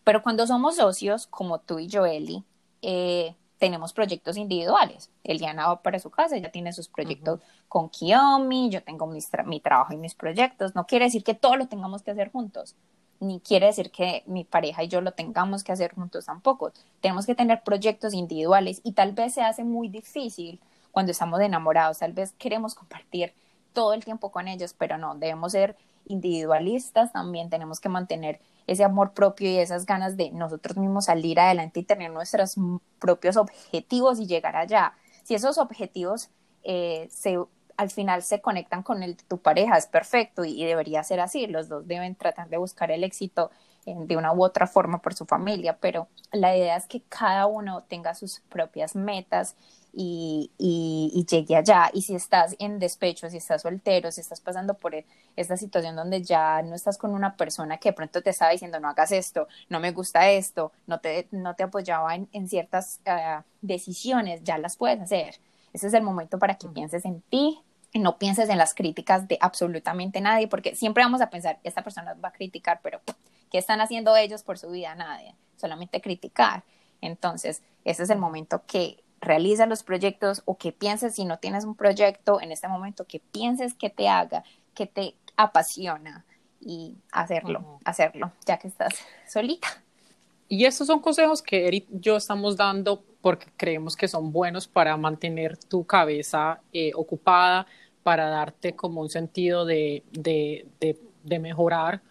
Pero cuando somos socios, como tú y yo, Eli, eh, tenemos proyectos individuales. Eliana va para su casa, ella tiene sus proyectos con Kiyomi, yo tengo mi trabajo y mis proyectos. No quiere decir que todo lo tengamos que hacer juntos, ni quiere decir que mi pareja y yo lo tengamos que hacer juntos tampoco. Tenemos que tener proyectos individuales y tal vez se hace muy difícil cuando estamos enamorados, tal vez queremos compartir todo el tiempo con ellos, pero no, debemos ser individualistas, también tenemos que mantener ese amor propio y esas ganas de nosotros mismos salir adelante y tener nuestros propios objetivos y llegar allá. Si esos objetivos eh, se, al final se conectan con el tu pareja, es perfecto y, debería ser así. Los dos deben tratar de buscar el éxito de una u otra forma por su familia, pero la idea es que cada uno tenga sus propias metas y, y, llegue allá. Y si estás en despecho, si estás soltero, si estás pasando por e, esta situación donde ya no estás con una persona que de pronto te estaba diciendo no hagas esto, no me gusta esto, no te, no te apoyaba en, ciertas ah, decisiones, ya las puedes hacer. Ese es el momento para que pienses en ti, y no pienses en las críticas de absolutamente nadie, porque siempre vamos a pensar, esta persona va a criticar, pero ¿qué están haciendo ellos por su vida? Nadie, solamente criticar. Entonces, ese es el momento que realiza los proyectos o que pienses si no tienes un proyecto en este momento, que pienses que te haga, que te apasiona y hacerlo, hacerlo, ya que estás solita. Y estos son consejos que Eric y yo estamos dando porque creemos que son buenos para mantener tu cabeza eh, ocupada, para darte como un sentido de, de, de, de mejorar.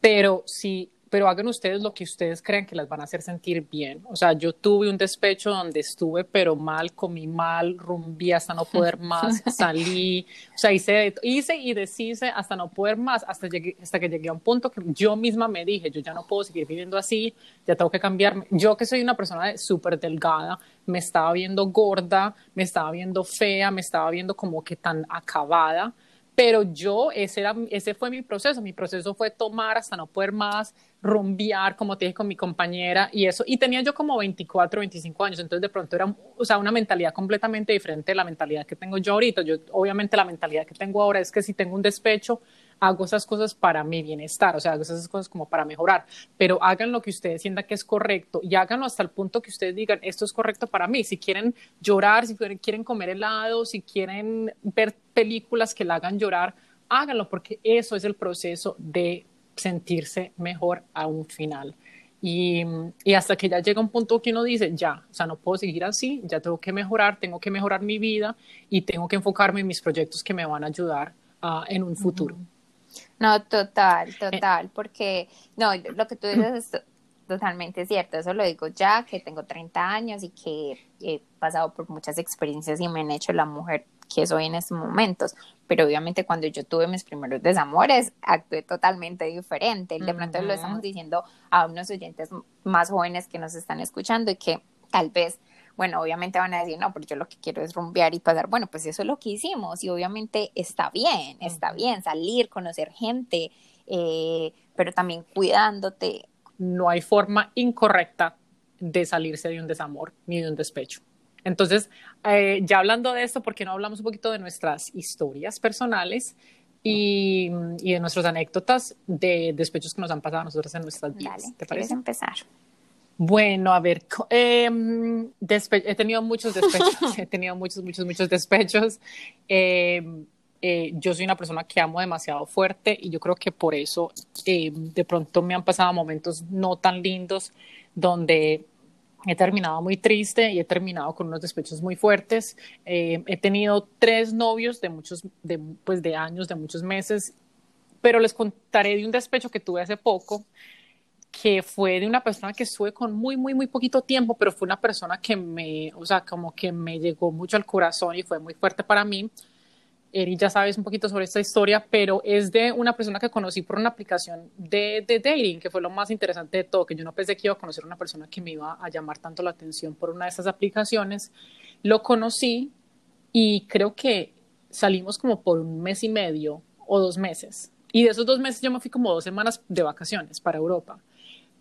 Pero si pero hagan ustedes lo que ustedes crean que las van a hacer sentir bien. O sea, yo tuve un despecho donde estuve, pero mal, comí mal, rumbí hasta no poder más, (laughs) salí, o sea, hice, hice y deshice hasta no poder más, hasta, llegué, hasta que llegué a un punto que yo misma me dije, yo ya no puedo seguir viviendo así, ya tengo que cambiarme. Yo que soy una persona súper delgada, me estaba viendo gorda, me estaba viendo fea, me estaba viendo como que tan acabada pero yo, ese, era, ese fue mi proceso, mi proceso fue tomar hasta no poder más, rumbear, como te dije, con mi compañera y eso, y tenía yo como 24, 25 años, entonces de pronto era, o sea, una mentalidad completamente diferente de la mentalidad que tengo yo ahorita. Yo, obviamente la mentalidad que tengo ahora es que si tengo un despecho, hago esas cosas para mi bienestar, o sea, hago esas cosas como para mejorar, pero hagan lo que ustedes sientan que es correcto y háganlo hasta el punto que ustedes digan, esto es correcto para mí. Si quieren llorar, si quieren comer helado, si quieren ver películas que la hagan llorar, háganlo porque eso es el proceso de sentirse mejor a un final. Y, y, hasta que ya llega un punto que uno dice, ya, o sea, no puedo seguir así, ya tengo que mejorar, tengo que mejorar mi vida y tengo que enfocarme en mis proyectos que me van a ayudar uh, en un futuro. No, total, eh, total, porque no, lo que tú dices (clears throat) es totalmente cierto, eso lo digo ya, que tengo 30 años y que he pasado por muchas experiencias y me han hecho la mujer que soy en estos momentos, pero obviamente cuando yo tuve mis primeros desamores actué totalmente diferente, de pronto lo estamos diciendo a unos oyentes más jóvenes que nos están escuchando y que tal vez bueno, obviamente van a decir, no, pero yo lo que quiero es rumbear y pasar, bueno, pues eso es lo que hicimos y obviamente está bien, está bien salir, conocer gente, eh, pero también cuidándote. No hay forma incorrecta de salirse de un desamor ni de un despecho. Entonces, eh, ya hablando de esto, ¿por qué no hablamos un poquito de nuestras historias personales y, y, de nuestras anécdotas de despechos que nos han pasado a nosotros en nuestras vidas? ¿Te parece? empezar? Bueno, a ver, em, he tenido muchos despechos, (laughs) he tenido muchos, muchos, muchos despechos. Em, eh, yo soy una persona que amo demasiado fuerte y yo creo que por eso em, de pronto me han pasado momentos no tan lindos donde he terminado muy triste y he terminado con unos despechos muy fuertes. he tenido tres novios de muchos, de, pues de años, de muchos meses, pero les contaré de un despecho que tuve hace poco que fue de una persona que estuve con muy, muy, muy poquito tiempo, pero fue una persona que me, o sea, como que me llegó mucho al corazón y fue muy fuerte para mí. Eri, ya sabes un poquito sobre esta historia, pero es de una persona que conocí por una aplicación de, de dating, que fue lo más interesante de todo, que yo no pensé que iba a conocer una persona que me iba a llamar tanto la atención por una de esas aplicaciones. Lo conocí y creo que salimos como por un mes y medio o dos meses. Y de esos dos meses yo me fui como dos semanas de vacaciones para Europa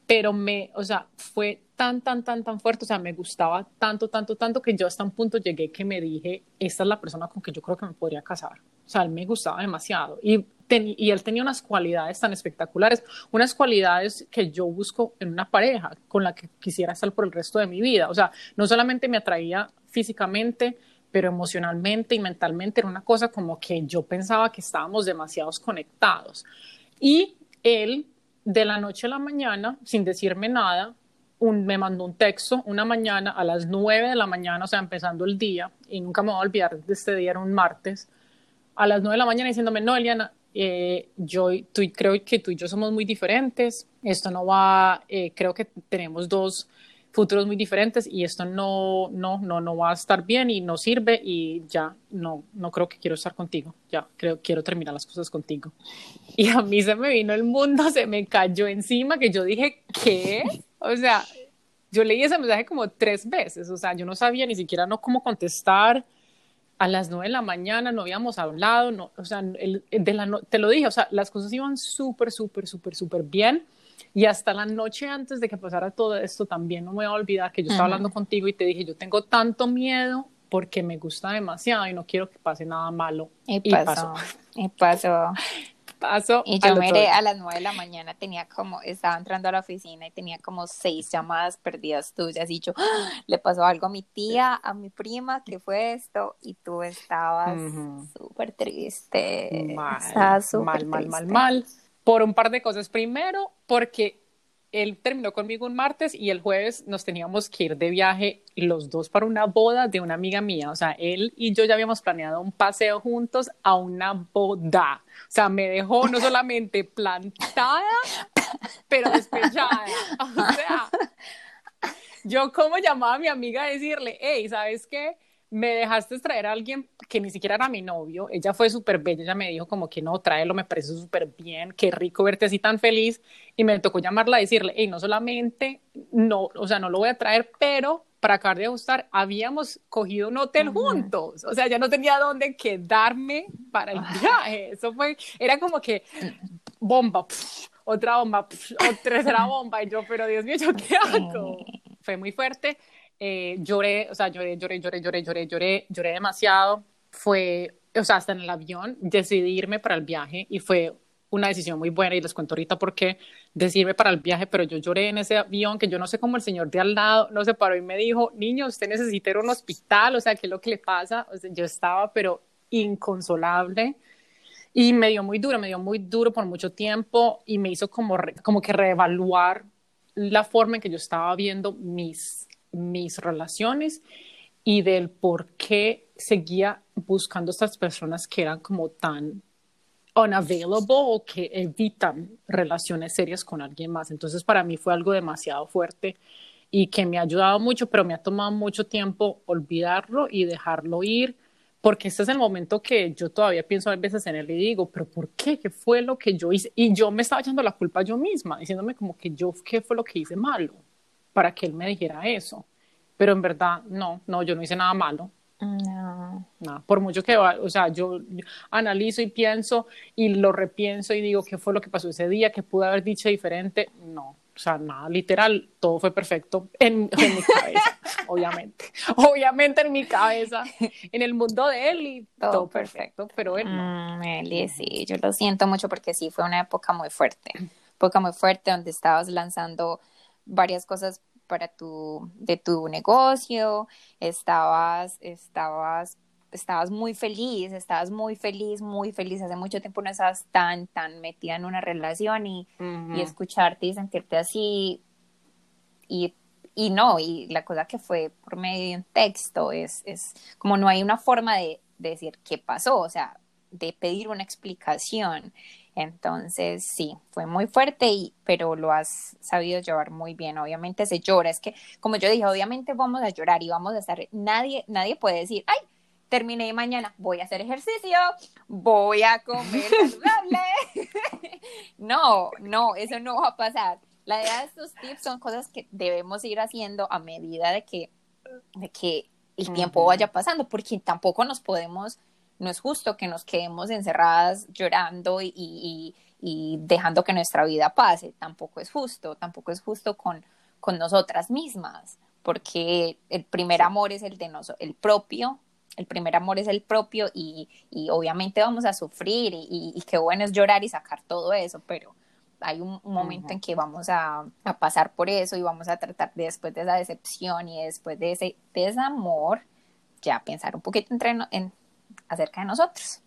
pero me, o sea, fue tan, tan, tan, tan fuerte, o sea, me gustaba tanto, tanto, tanto que yo hasta un punto llegué que me dije, esta es la persona con que yo creo que me podría casar. O sea, él me gustaba demasiado y, y él tenía unas cualidades tan espectaculares, unas cualidades que yo busco en una pareja con la que quisiera estar por el resto de mi vida. O sea, no solamente me atraía físicamente, pero emocionalmente y mentalmente era una cosa como que yo pensaba que estábamos demasiados conectados. Y él de la noche a la mañana, sin decirme nada, me mandó un texto una mañana a las nueve de la mañana, o sea, empezando el día, y nunca me voy a olvidar de este día, era un martes, a las nueve de la mañana diciéndome, no, Eliana, eh, yo creo que tú y yo somos muy diferentes, esto no va, eh, creo que tenemos dos futuros muy diferentes y esto no, no, no, no va a estar bien y no sirve y ya no, no creo que quiero estar contigo, ya creo, quiero terminar las cosas contigo. Y a mí se me vino el mundo, se me cayó encima que yo dije, ¿qué? O sea, yo leí ese mensaje como tres veces, o sea, yo no sabía ni siquiera no cómo contestar. A las nueve de la mañana no habíamos hablado, no, o sea, el, de la te lo dije, o sea, las cosas iban súper, súper, súper, súper bien y hasta la noche antes de que pasara todo esto, también no me voy a olvidar que yo estaba hablando contigo y te dije, yo tengo tanto miedo porque me gusta demasiado y no quiero que pase nada malo. Y, pasó. Y pasó. pasó. Y yo miré a las nueve de la mañana, tenía como, estaba entrando a la oficina y tenía como seis llamadas perdidas tuyas y yo, ¡Ah! le pasó algo a mi tía, a mi prima, ¿qué fue esto? Y tú estabas súper triste. Mal, mal, mal, mal, mal por un par de cosas. Primero, porque él terminó conmigo un martes y el jueves nos teníamos que ir de viaje los dos para una boda de una amiga mía. O sea, él y yo ya habíamos planeado un paseo juntos a una boda. O sea, me dejó no (laughs) solamente plantada, pero despechada. O sea, yo como llamaba a mi amiga a decirle, hey, ¿sabes qué? Me dejaste traer a alguien que ni siquiera era mi novio, ella fue súper bella, ella me dijo como que no, tráelo, me parece súper bien, qué rico verte así tan feliz, y me tocó llamarla y decirle, hey, no solamente, no, o sea, no lo voy a traer, pero para acabar de ajustar, habíamos cogido un hotel juntos, o sea, ya no tenía dónde quedarme para el viaje, eso fue, era como que bomba, otra bomba, otra tercera bomba, y yo, pero Dios mío, ¿yo qué hago? Fue muy fuerte, eh, lloré, o sea, lloré, lloré, lloré, lloré, lloré, lloré, lloré demasiado. Fue, o sea, hasta en el avión decidí irme para el viaje y fue una decisión muy buena y les cuento ahorita por qué decirme para el viaje, pero yo lloré en ese avión que yo no sé cómo el señor de al lado no se paró y me dijo, niño, usted necesita ir a un hospital, o sea, ¿qué es lo que le pasa? O sea, yo estaba, pero inconsolable y me dio muy duro, me dio muy duro por mucho tiempo y me hizo como, como que reevaluar la forma en que yo estaba viendo mis mis relaciones y del por qué seguía buscando estas personas que eran como tan unavailable o que evitan relaciones serias con alguien más. Entonces para mí fue algo demasiado fuerte y que me ha ayudado mucho, pero me ha tomado mucho tiempo olvidarlo y dejarlo ir, porque este es el momento que yo todavía pienso a veces en él y digo, pero ¿por qué? ¿Qué fue lo que yo hice? Y yo me estaba echando la culpa yo misma, diciéndome como que yo, ¿qué fue lo que hice malo? Para que él me dijera eso. Pero en verdad, no, no, yo no hice nada malo. No. no. Por mucho que, o sea, yo, analizo y pienso y lo repienso y digo qué fue lo que pasó ese día, qué pude haber dicho diferente. No, o sea, nada, literal, todo fue perfecto en, en mi cabeza, (laughs) obviamente. Obviamente en mi cabeza, en el mundo de él y todo, perfecto, pero él no. Mm, Eli, sí, yo lo siento mucho porque sí, fue una época muy fuerte, época muy fuerte donde estabas lanzando varias cosas para tu, de tu negocio, estabas, estabas, estabas muy feliz, estabas muy feliz, muy feliz. Hace mucho tiempo no estabas tan, tan metida en una relación y, y escucharte y sentirte así. Y, y no, y la cosa que fue por medio de un texto es, es como no hay una forma de, de decir qué pasó, o sea, de pedir una explicación. Entonces, sí, fue muy fuerte, y, pero lo has sabido llevar muy bien. Obviamente se llora, es que, como yo dije, obviamente vamos a llorar y vamos a estar, nadie, nadie puede decir, ay, terminé mañana, voy a hacer ejercicio, voy a comer (laughs) saludable. (laughs) no, no, eso no va a pasar. La idea de estos tips son cosas que debemos ir haciendo a medida de que, de que el tiempo vaya pasando, porque tampoco nos podemos no es justo que nos quedemos encerradas llorando y, dejando que nuestra vida pase, tampoco es justo, tampoco es justo con, con nosotras mismas, porque el primer amor es el de nosotros, el propio, el primer amor es el propio y, obviamente vamos a sufrir y, qué bueno es llorar y sacar todo eso, pero hay un, momento en que vamos a, pasar por eso y vamos a tratar después de esa decepción y después de ese desamor, ya pensar un poquito entre, en, acerca de nosotros.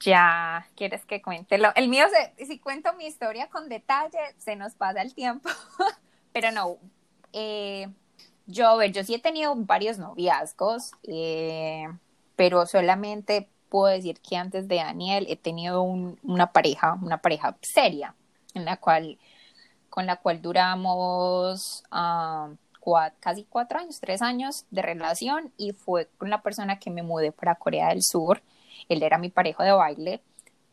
Ya, ¿quieres que cuente lo? El mío, si cuento mi historia con detalle, se nos pasa el tiempo, (laughs) pero no. Eh, yo, a ver, yo sí he tenido varios noviazgos, eh, pero solamente puedo decir que antes de Daniel he tenido una pareja, una pareja seria, en la cual, con la cual duramos ah, casi cuatro años, tres años de relación y fue con la persona que me mudé para Corea del Sur. Él era mi pareja de baile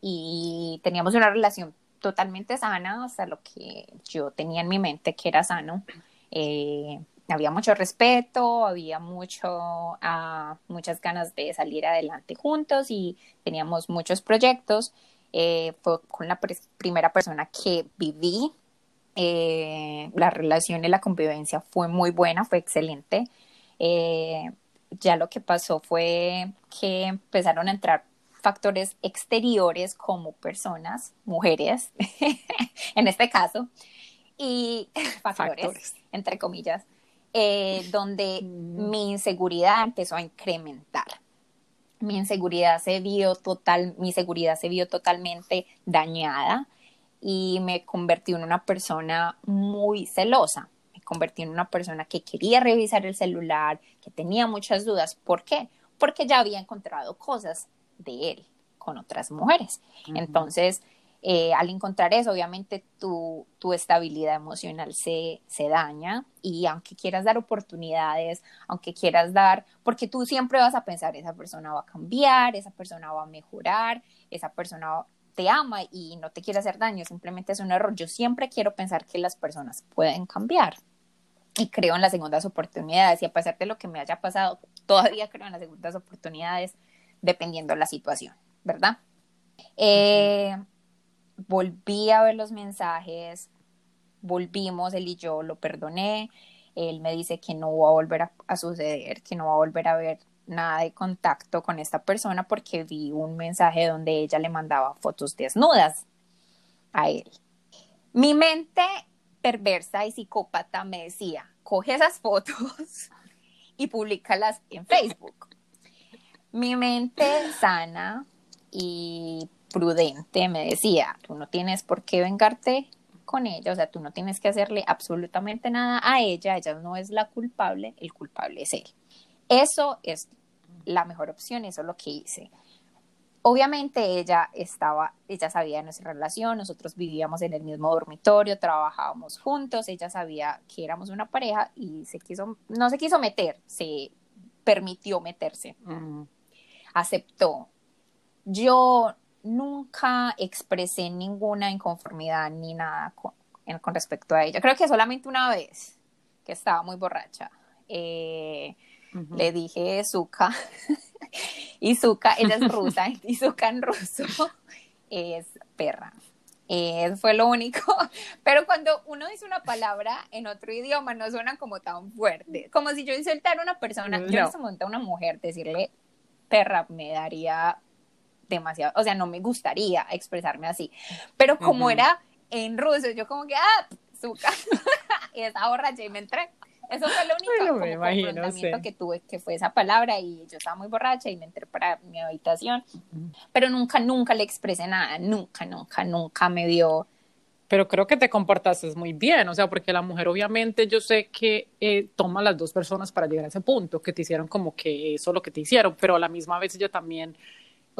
y teníamos una relación totalmente sana, hasta lo que yo tenía en mi mente que era sano. Eh, había mucho respeto, había mucho, uh, muchas ganas de salir adelante juntos y teníamos muchos proyectos. Eh, fue con la primera persona que viví eh, la relación y la convivencia fue muy buena, fue excelente. Eh, ya lo que pasó fue que empezaron a entrar factores exteriores como personas, mujeres, (laughs) en este caso, y (laughs) factores, entre comillas, eh, donde mm. mi inseguridad empezó a incrementar. Mi inseguridad se vio total, mi seguridad se vio totalmente dañada y me convertí en una persona muy celosa. Me convertí en una persona que quería revisar el celular, que tenía muchas dudas. ¿Por qué? Porque ya había encontrado cosas de él con otras mujeres. Entonces, eh, al encontrar eso, obviamente tu, tu estabilidad emocional se, se, daña y aunque quieras dar oportunidades, aunque quieras dar, porque tú siempre vas a pensar, esa persona va a cambiar, esa persona va a mejorar, esa persona te ama y no te quiere hacer daño, simplemente es un error. Yo siempre quiero pensar que las personas pueden cambiar y creo en las segundas oportunidades y a pesar de lo que me haya pasado, todavía creo en las segundas oportunidades dependiendo de la situación, ¿verdad? Eh, volví a ver los mensajes, volvimos, él y yo lo perdoné, él me dice que no va a volver a, a suceder, que no va a volver a ver nada de contacto con esta persona porque vi un mensaje donde ella le mandaba fotos desnudas a él. Mi mente perversa y psicópata me decía, coge esas fotos (laughs) y públicalas en Facebook. Mi mente sana y prudente me decía, tú no tienes por qué vengarte con ella, o sea, tú no tienes que hacerle absolutamente nada a ella, ella no es la culpable, el culpable es él. Eso es la mejor opción, eso es lo que hice. Obviamente ella estaba, ella sabía de nuestra relación, nosotros vivíamos en el mismo dormitorio, trabajábamos juntos, ella sabía que éramos una pareja y se quiso, no se quiso meter, se permitió meterse, aceptó. Yo nunca expresé ninguna inconformidad ni nada con, con, respecto a ella. Creo que solamente una vez, que estaba muy borracha. Eh, le dije Zuka. (laughs) y Zuka, ella es rusa, (laughs) y Zuka en ruso (laughs) es perra. Eso fue lo único. Pero cuando uno dice una palabra en otro idioma, no suena como tan fuerte. Como si yo insultara a una persona, yo en ese momento a una mujer, decirle perra me daría demasiado, o sea, no me gustaría expresarme así. Pero como era en ruso, yo como que, ah, Zuka. y esa borracha y me entré. Eso fue lo único confrontamiento que tuve, que fue esa palabra y yo estaba muy borracha y me entré para mi habitación, pero nunca, nunca le expresé nada, nunca, nunca, nunca me dio. Pero creo que te comportaste muy bien, o sea, porque la mujer obviamente yo sé que eh, toma las dos personas para llegar a ese punto, que te hicieron como que eso lo que te hicieron, pero a la misma vez ella también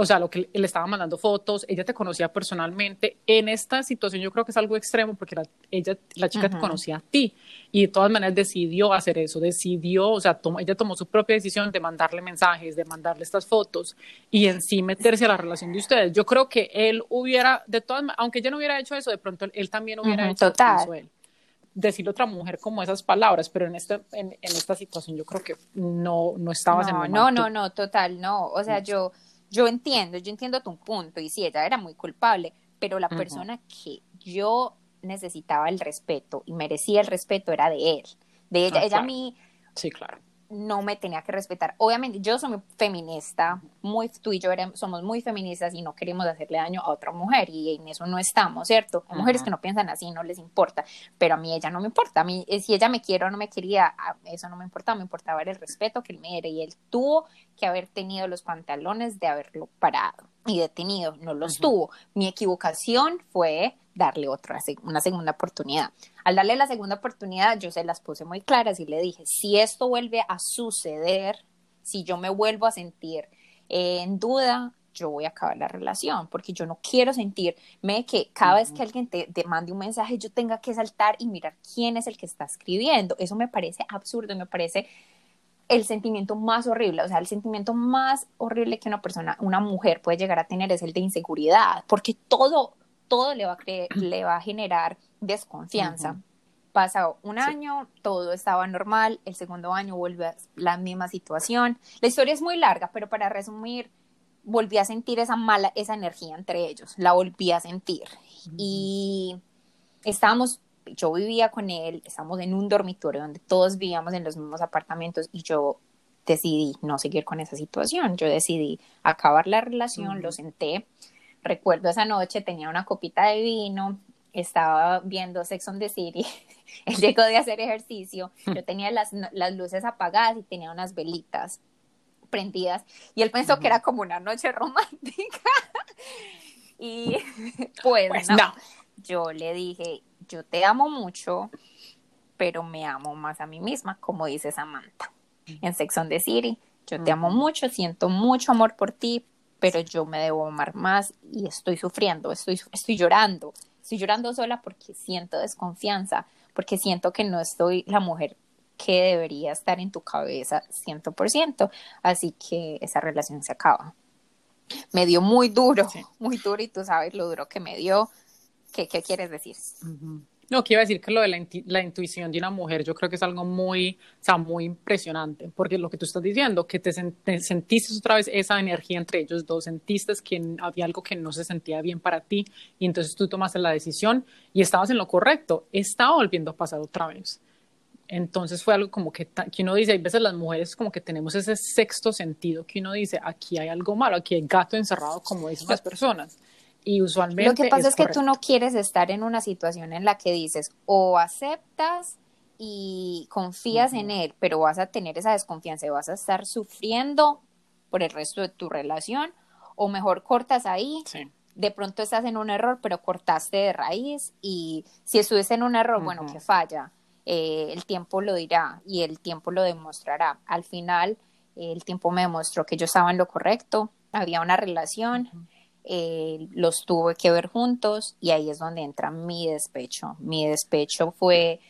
o sea, lo que le estaba mandando fotos, ella te conocía personalmente. En esta situación yo creo que es algo extremo porque la, ella, la chica te conocía a ti y de todas maneras decidió hacer eso, decidió, o sea, ella tomó su propia decisión de mandarle mensajes, de mandarle estas fotos y en sí meterse a la relación de ustedes. Yo creo que él hubiera, de todas aunque ella no hubiera hecho eso, de pronto él también hubiera hecho eso él decirle a otra mujer como esas palabras, pero en, este, en, en esta situación yo creo que no, no estabas no, en No, no, no, total, no. O sea, yo yo entiendo, yo entiendo tu punto y sí, ella era muy culpable, pero la persona que yo necesitaba el respeto y merecía el respeto era de él, de ella. Ah, ella a mí sí, claro no me tenía que respetar. Obviamente, yo soy feminista, muy, tú y yo somos muy feministas y no queremos hacerle daño a otra mujer y en eso no estamos, ¿cierto? Hay mujeres que no piensan así, no les importa, pero a mí ella no me importa. A mí, eh, si ella me quiere o no me quería, eso no me importaba, me importaba el respeto que él me diera y él tuvo que haber tenido los pantalones de haberlo parado y detenido, no los tuvo. Mi equivocación fue darle otra, una segunda oportunidad. Al darle la segunda oportunidad, yo se las puse muy claras y le dije, si esto vuelve a suceder, si yo me vuelvo a sentir en duda, yo voy a acabar la relación, porque yo no quiero sentirme que cada vez que alguien te, te, mande un mensaje yo tenga que saltar y mirar quién es el que está escribiendo. Eso me parece absurdo, me parece el sentimiento más horrible, o sea, el sentimiento más horrible que una persona, una mujer puede llegar a tener es el de inseguridad, porque todo, todo le va a, le va a generar desconfianza. Pasa un año, todo estaba normal, el segundo año vuelve a la misma situación. La historia es muy larga, pero para resumir, volví a sentir esa mala, esa energía entre ellos, la volví a sentir. Y estábamos, yo vivía con él, estábamos en un dormitorio donde todos vivíamos en los mismos apartamentos y yo decidí no seguir con esa situación. Yo decidí acabar la relación, lo senté recuerdo esa noche, tenía una copita de vino, estaba viendo Sex on the City, (laughs) él llegó de hacer ejercicio, yo tenía las, las luces apagadas y tenía unas velitas prendidas y él pensó que era como una noche romántica (laughs) y (laughs) pues, pues no. yo le dije, yo te amo mucho, pero me amo más a mí misma, como dice Samantha en Sex on the City. Yo te amo mucho, siento mucho amor por ti, pero yo me debo amar más y estoy sufriendo, estoy, estoy llorando, estoy llorando sola porque siento desconfianza, porque siento que no estoy la mujer que debería estar en tu cabeza 100%, así que esa relación se acaba. Me dio muy duro, muy duro y tú sabes lo duro que me dio. ¿Qué, qué quieres decir? No, quiero decir que lo de la, intuición de una mujer yo creo que es algo muy, o sea, muy impresionante, porque lo que tú estás diciendo, que te, sentiste otra vez esa energía entre ellos dos, sentiste que había algo que no se sentía bien para ti y entonces tú tomaste la decisión y estabas en lo correcto, estaba volviendo a pasar otra vez. Entonces fue algo como que, que uno dice, hay veces las mujeres como que tenemos ese sexto sentido, que uno dice, aquí hay algo malo, aquí hay gato encerrado, como dicen las personas. Y usualmente. Lo que pasa es, que tú no quieres estar en una situación en la que dices o aceptas y confías en él, pero vas a tener esa desconfianza y vas a estar sufriendo por el resto de tu relación, o mejor cortas ahí. De pronto estás en un error, pero cortaste de raíz y si estuviste en un error, bueno, que falla. Eh, el tiempo lo dirá y el tiempo lo demostrará. Al final, el tiempo me demostró que yo estaba en lo correcto, había una relación. Eh, los tuve que ver juntos y ahí es donde entra mi despecho. Mi despecho fue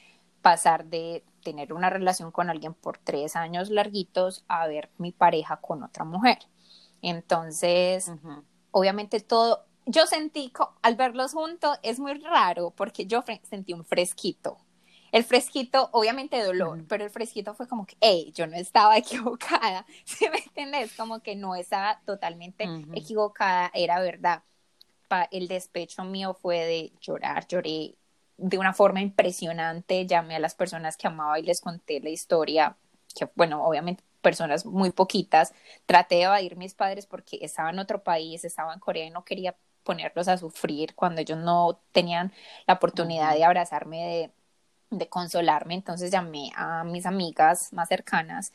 pasar de tener una relación con alguien por tres años larguitos a ver mi pareja con otra mujer. Entonces, obviamente todo, yo sentí, al verlos juntos, es muy raro porque yo sentí un fresquito el fresquito, obviamente dolor, pero el fresquito fue como que, hey, yo no estaba (laughs) equivocada, (laughs) ¿sí me entiendes? Como que no estaba totalmente equivocada, era verdad. el despecho mío fue de llorar, lloré de una forma impresionante, llamé a las personas que amaba y les conté la historia, que bueno, obviamente personas muy poquitas, traté de evadir mis padres porque estaba en otro país, estaba en Corea y no quería ponerlos a sufrir cuando ellos no tenían la oportunidad de abrazarme de de consolarme, entonces llamé a mis amigas más cercanas,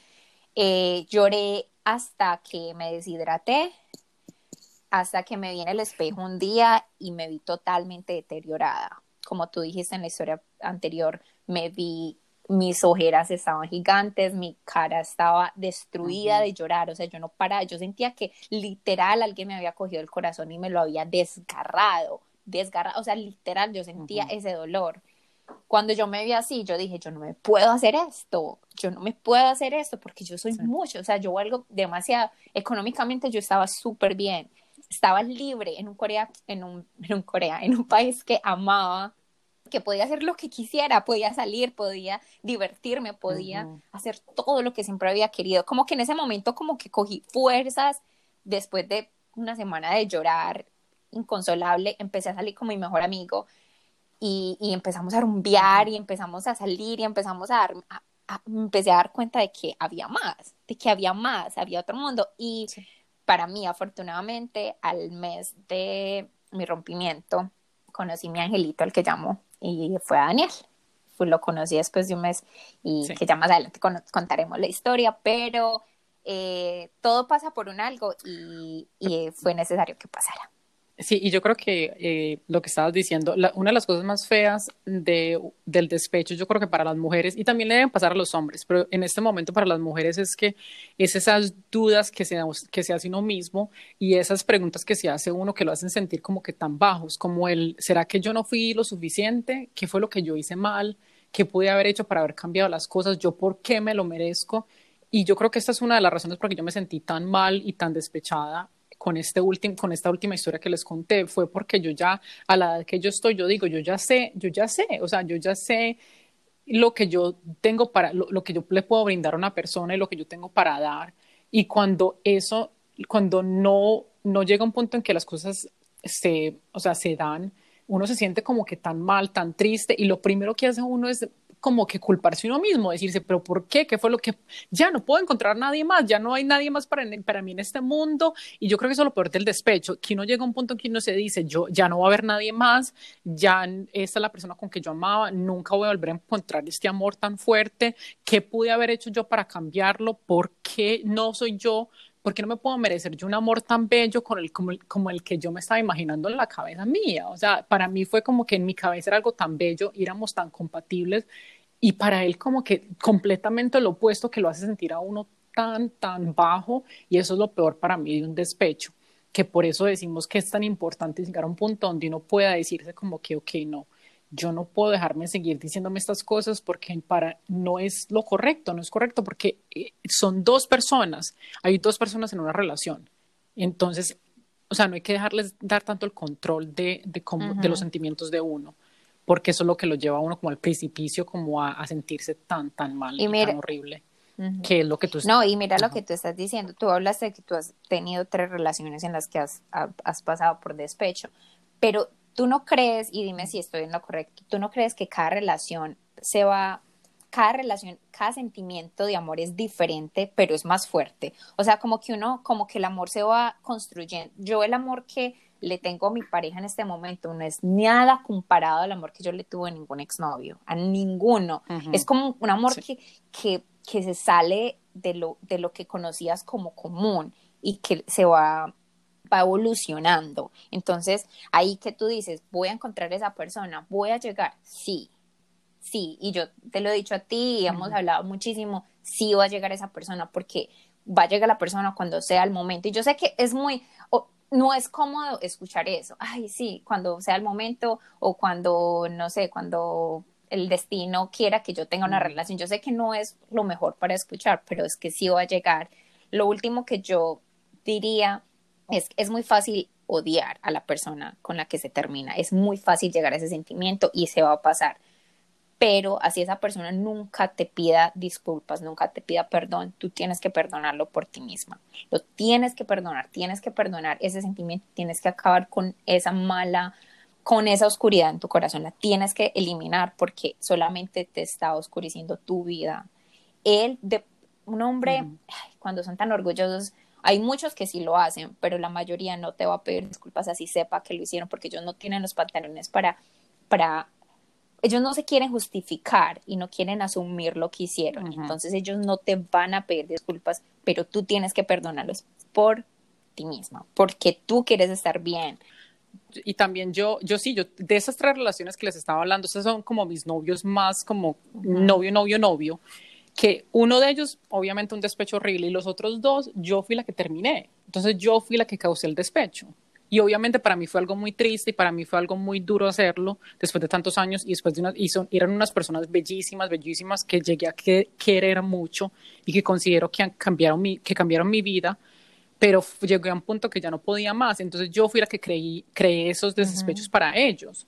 eh, lloré hasta que me deshidraté, hasta que me vi en el espejo un día y me vi totalmente deteriorada. Como tú dijiste en la historia anterior, me vi, mis ojeras estaban gigantes, mi cara estaba destruida de llorar, o sea, yo no paraba, yo sentía que literal alguien me había cogido el corazón y me lo había desgarrado, desgarrado, o sea, literal yo sentía ese dolor. Cuando yo me vi así, yo dije, yo no me puedo hacer esto, yo no me puedo hacer esto porque yo soy mucho, o sea, yo valgo demasiado, económicamente yo estaba súper bien, estaba libre en un Corea, en un, en un Corea, en un país que amaba, que podía hacer lo que quisiera, podía salir, podía divertirme, podía hacer todo lo que siempre había querido. Como que en ese momento como que cogí fuerzas después de una semana de llorar inconsolable, empecé a salir con mi mejor amigo y, y empezamos a rumbear y empezamos a salir y empezamos a dar, empecé a dar cuenta de que había más, de que había más, había otro mundo y para mí, afortunadamente, al mes de mi rompimiento, conocí a mi angelito, el que llamo, y fue a Daniel. Fue, lo conocí después de un mes y que ya más adelante contaremos la historia, pero eh, todo pasa por un algo y, y fue necesario que pasara. Sí, y yo creo que eh, lo que estabas diciendo, una de las cosas más feas de, del despecho, yo creo que para las mujeres, y también le deben pasar a los hombres, pero en este momento para las mujeres es que es esas dudas que se, que se hace uno mismo y esas preguntas que se hace uno que lo hacen sentir como que tan bajos, como el, ¿será que yo no fui lo suficiente? ¿Qué fue lo que yo hice mal? ¿Qué pude haber hecho para haber cambiado las cosas? ¿Yo por qué me lo merezco? Y yo creo que esta es una de las razones por las que yo me sentí tan mal y tan despechada con, este último, con esta última historia que les conté fue porque yo ya, a la edad que yo estoy, yo digo, yo ya sé, yo ya sé, o sea, yo ya sé lo que yo tengo para, lo, que yo le puedo brindar a una persona y lo que yo tengo para dar. Y cuando eso, cuando no, no llega un punto en que las cosas se, o sea, se dan, uno se siente como que tan mal, tan triste, y lo primero que hace uno es como que culparse uno mismo, decirse, pero ¿por qué? ¿Qué fue lo que? Ya no puedo encontrar nadie más, ya no hay nadie más para, para mí en este mundo. Y yo creo que eso es lo peor del despecho, que uno llega a un punto en que uno se dice, yo ya no va a haber nadie más, ya esta es la persona con que yo amaba, nunca voy a volver a encontrar este amor tan fuerte. ¿Qué pude haber hecho yo para cambiarlo? ¿Por qué no soy yo? ¿Por qué no me puedo merecer yo un amor tan bello con el, como, el, como el que yo me estaba imaginando en la cabeza mía? O sea, para mí fue como que en mi cabeza era algo tan bello, éramos tan compatibles y para él como que completamente lo opuesto que lo hace sentir a uno tan, tan bajo y eso es lo peor para mí de un despecho, que por eso decimos que es tan importante llegar a un punto donde uno pueda decirse como que, ok, no, yo no puedo dejarme seguir diciéndome estas cosas porque para no es lo correcto, no es correcto porque eh, son dos personas, hay dos personas en una relación. Entonces, o sea, no hay que dejarles dar tanto el control de, de, de los sentimientos de uno, porque eso es lo que lo lleva a uno como al precipicio, como a, sentirse tan, tan mal y, tan horrible. que es lo que tú No, y mira lo que tú estás diciendo. Tú hablas de que tú has tenido tres relaciones en las que has, has pasado por despecho, pero tú no crees, y dime si estoy en lo correcto, tú no crees que cada relación se va, cada relación, cada sentimiento de amor es diferente, pero es más fuerte. O sea, como que uno, como que el amor se va construyendo. Yo el amor que le tengo a mi pareja en este momento no es nada comparado al amor que yo le tuve a ningún exnovio, a ninguno. Es como un amor que, que, que se sale de lo, de lo que conocías como común y que se va va evolucionando. Entonces, ahí que tú dices, voy a encontrar esa persona, voy a llegar, sí, sí, y yo te lo he dicho a ti y hemos hablado muchísimo, sí va a llegar esa persona porque va a llegar la persona cuando sea el momento. Y yo sé que es muy, no es cómodo escuchar eso, ay, sí, cuando sea el momento o cuando, no sé, cuando el destino quiera que yo tenga una relación. Yo sé que no es lo mejor para escuchar, pero es que sí va a llegar. Lo último que yo diría es, es muy fácil odiar a la persona con la que se termina, es muy fácil llegar a ese sentimiento y se va a pasar. Pero así esa persona nunca te pida disculpas, nunca te pida perdón, tú tienes que perdonarlo por ti misma. Lo tienes que perdonar, tienes que perdonar ese sentimiento, tienes que acabar con esa mala, con esa oscuridad en tu corazón, la tienes que eliminar porque solamente te está oscureciendo tu vida. Él, de, un hombre, cuando son tan orgullosos, hay muchos que sí lo hacen, pero la mayoría no te va a pedir disculpas así sepa que lo hicieron porque ellos no tienen los pantalones para, para ellos no se quieren justificar y no quieren asumir lo que hicieron. Entonces ellos no te van a pedir disculpas, pero tú tienes que perdonarlos por ti misma, porque tú quieres estar bien. Y también yo, yo sí, yo de esas tres relaciones que les estaba hablando, esos son como mis novios más como novio, novio, novio, que uno de ellos, obviamente un despecho horrible, y los otros dos, yo fui la que terminé. Entonces yo fui la que causé el despecho. Y obviamente para mí fue algo muy triste y para mí fue algo muy duro hacerlo después de tantos años y después de una, y son, eran unas personas bellísimas, bellísimas que llegué a querer mucho y que considero que, han, cambiaron, mi, que cambiaron mi vida, pero llegué a un punto que ya no podía más. Entonces yo fui la que creí, creé esos despechos para ellos.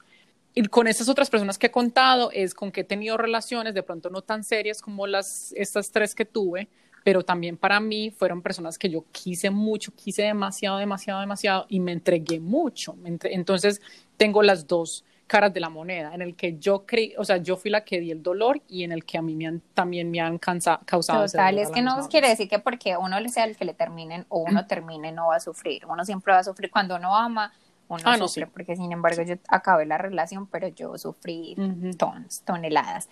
Y con esas otras personas que he contado es con que he tenido relaciones, de pronto no tan serias como las, estas tres que tuve, pero también para mí fueron personas que yo quise mucho, quise demasiado, demasiado, demasiado y me entregué mucho. Entonces tengo las dos caras de la moneda, en el que yo creí, o sea, yo fui la que di el dolor y en el que a mí me han, también me han causado. Total, es que no quiere decir que porque uno sea el que le terminen o uno termine no va a sufrir. Uno siempre va a sufrir cuando uno ama uno ah, no, sufre, porque sin embargo yo acabé la relación, pero yo sufrí toneladas.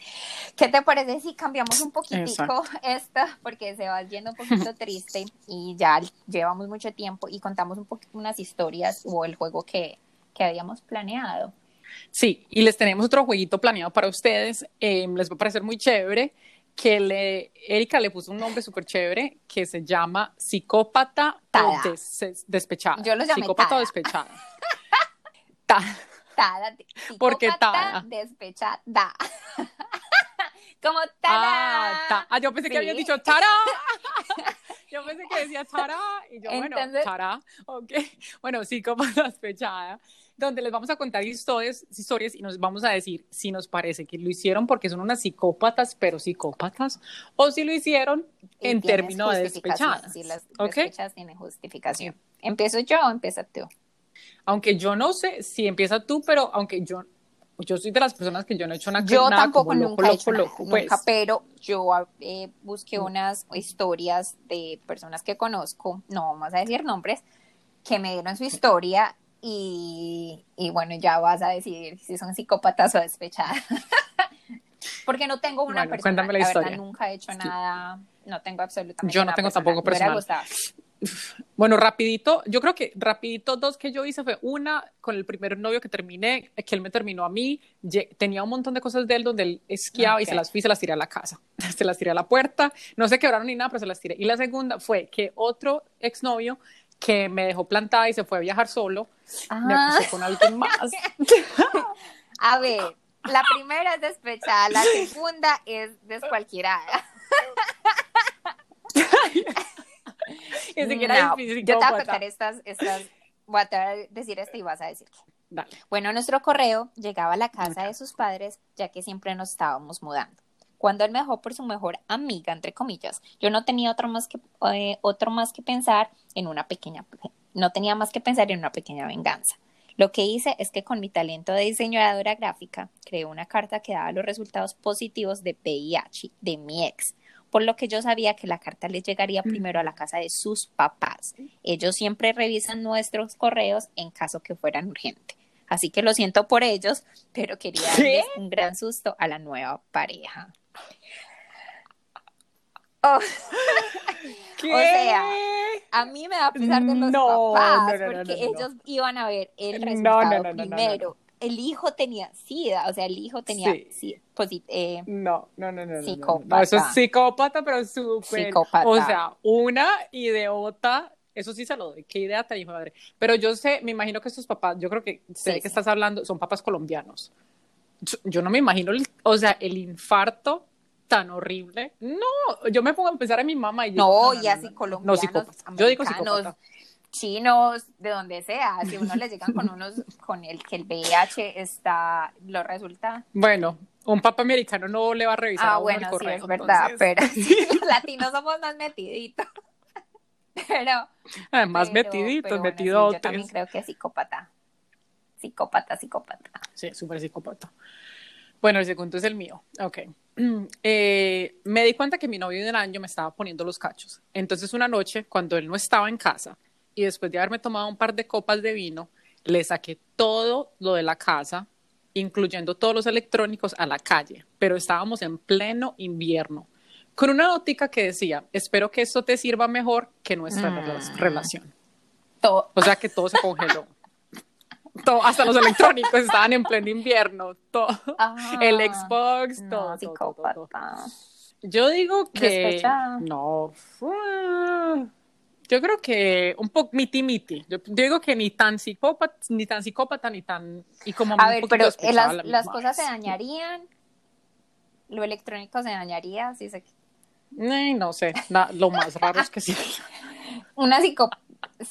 ¿Qué te parece si cambiamos un poquitico (laughs) esto? Porque se va yendo un poquito (laughs) triste y ya llevamos mucho tiempo y contamos un poquito unas historias o el juego que, que habíamos planeado. Sí, y les tenemos otro jueguito planeado para ustedes. Em, les va a parecer muy chévere que le, Erika le puso un nombre súper chévere que se llama psicópata o despechada. Yo lo llamé Psicópata o despechada. Tada. Porque tada. Despechada. (laughs) (laughs) Como tada. Ah, ah, yo pensé que había dicho tara. (laughs) yo pensé que decía tara. Y yo, bueno, tara. Ok. Bueno, como despechada. Donde les vamos a contar historias, historias y nos vamos a decir si nos parece que lo hicieron porque son unas psicópatas, pero psicópatas, o si lo hicieron en términos de despechadas. Si las despechadas tienen justificación. ¿Empiezo yo o empieza tú? aunque yo no sé si empieza tú, pero aunque yo, yo soy de las personas que yo no he hecho nada, yo nada tampoco nunca loco, loco, pues. nunca, pero yo eh, busqué unas historias de personas que conozco, no vamos a decir nombres, que me dieron su historia y, y bueno, ya vas a decidir si son psicópatas o despechadas. (laughs) Porque no tengo una persona, la, la verdad nunca he hecho nada, no tengo absolutamente Yo no tengo tampoco personal. (laughs) Bueno, rapidito, yo creo que rapidito dos que yo hice fue una con el primer novio que terminé, que él me terminó a mí, tenía un montón de cosas de él donde él esquiaba y se las fui y se las tiré a la casa, (laughs) se las tiré a la puerta, no se quebraron ni nada, pero se las tiré. Y la segunda fue que otro exnovio que me dejó plantada y se fue a viajar solo, me ah. acusó con alguien más. (laughs) a ver, la primera es despechada, la segunda es descualquiera (laughs) yo te voy a contar estas, estas, voy a decir esto y vas a decir Bueno, nuestro correo llegaba a la casa de sus padres, ya que siempre nos estábamos mudando. Cuando él me dejó por su mejor amiga, entre comillas, yo no tenía otro más que, eh, otro más que pensar en una pequeña, no tenía más que pensar en una pequeña venganza. Lo que hice es que con mi talento de diseñadora gráfica creé una carta que daba los resultados positivos de VIH de mi ex por lo que yo sabía que la carta le llegaría mm. primero a la casa de sus papás. Ellos siempre revisan nuestros correos en caso que fueran urgentes. Así que lo siento por ellos, pero quería darles un gran susto a la nueva pareja. Oh. (laughs) o sea, a mí me da pesar de los papás porque ellos iban a ver el resultado primero el hijo tenía SIDA, o sea, el hijo tenía sí. eh, no, no, no, no, psicópata. No, eso es psicópata, pero súper. Psicópata. O sea, una idiota, eso sí se lo doy. ¿Qué idea te dijo madre? Pero yo sé, me imagino que estos papás, yo creo que sé que estás hablando, son papás colombianos. Yo, no me imagino, o sea, el infarto tan horrible. No, yo me pongo a pensar en mi mamá y yo. No, y así colombianos. No, Yo digo psicópata chinos, de donde sea, si uno les llegan con unos, con el que el VIH está, lo resulta. Bueno, un papa americano no le va a revisar ah, bueno, el correo, sí, es verdad, pero (laughs) los latinos somos más metiditos. (laughs) pero. Ah, más metiditos, metidos. yo también creo que es psicópata. Psicópata, psicópata. Sí, súper psicópata. Bueno, el segundo es el mío. Ok. (clears throat) Eh, me di cuenta que mi novio de un año me estaba poniendo los cachos. Entonces, una noche, cuando él no estaba en casa, y después de haberme tomado un par de copas de vino, le saqué todo lo de la casa, incluyendo todos los electrónicos, a la calle, pero estábamos en pleno invierno, con una notica que decía, espero que esto te sirva mejor que nuestra mm. relación. Todo. O sea que todo se congeló. Todo, hasta los electrónicos estaban en pleno invierno, todo. Ah, el Xbox, todo, todo, Yo digo que no. Yo creo que un poco miti miti. Yo, digo que ni tan psicópata, ni tan psicópata, ni tan y como A ver, pero las, las cosas se dañarían. Lo electrónico se dañaría, sí sé. no sé, lo más raro es que sí. (laughs) una psicópata,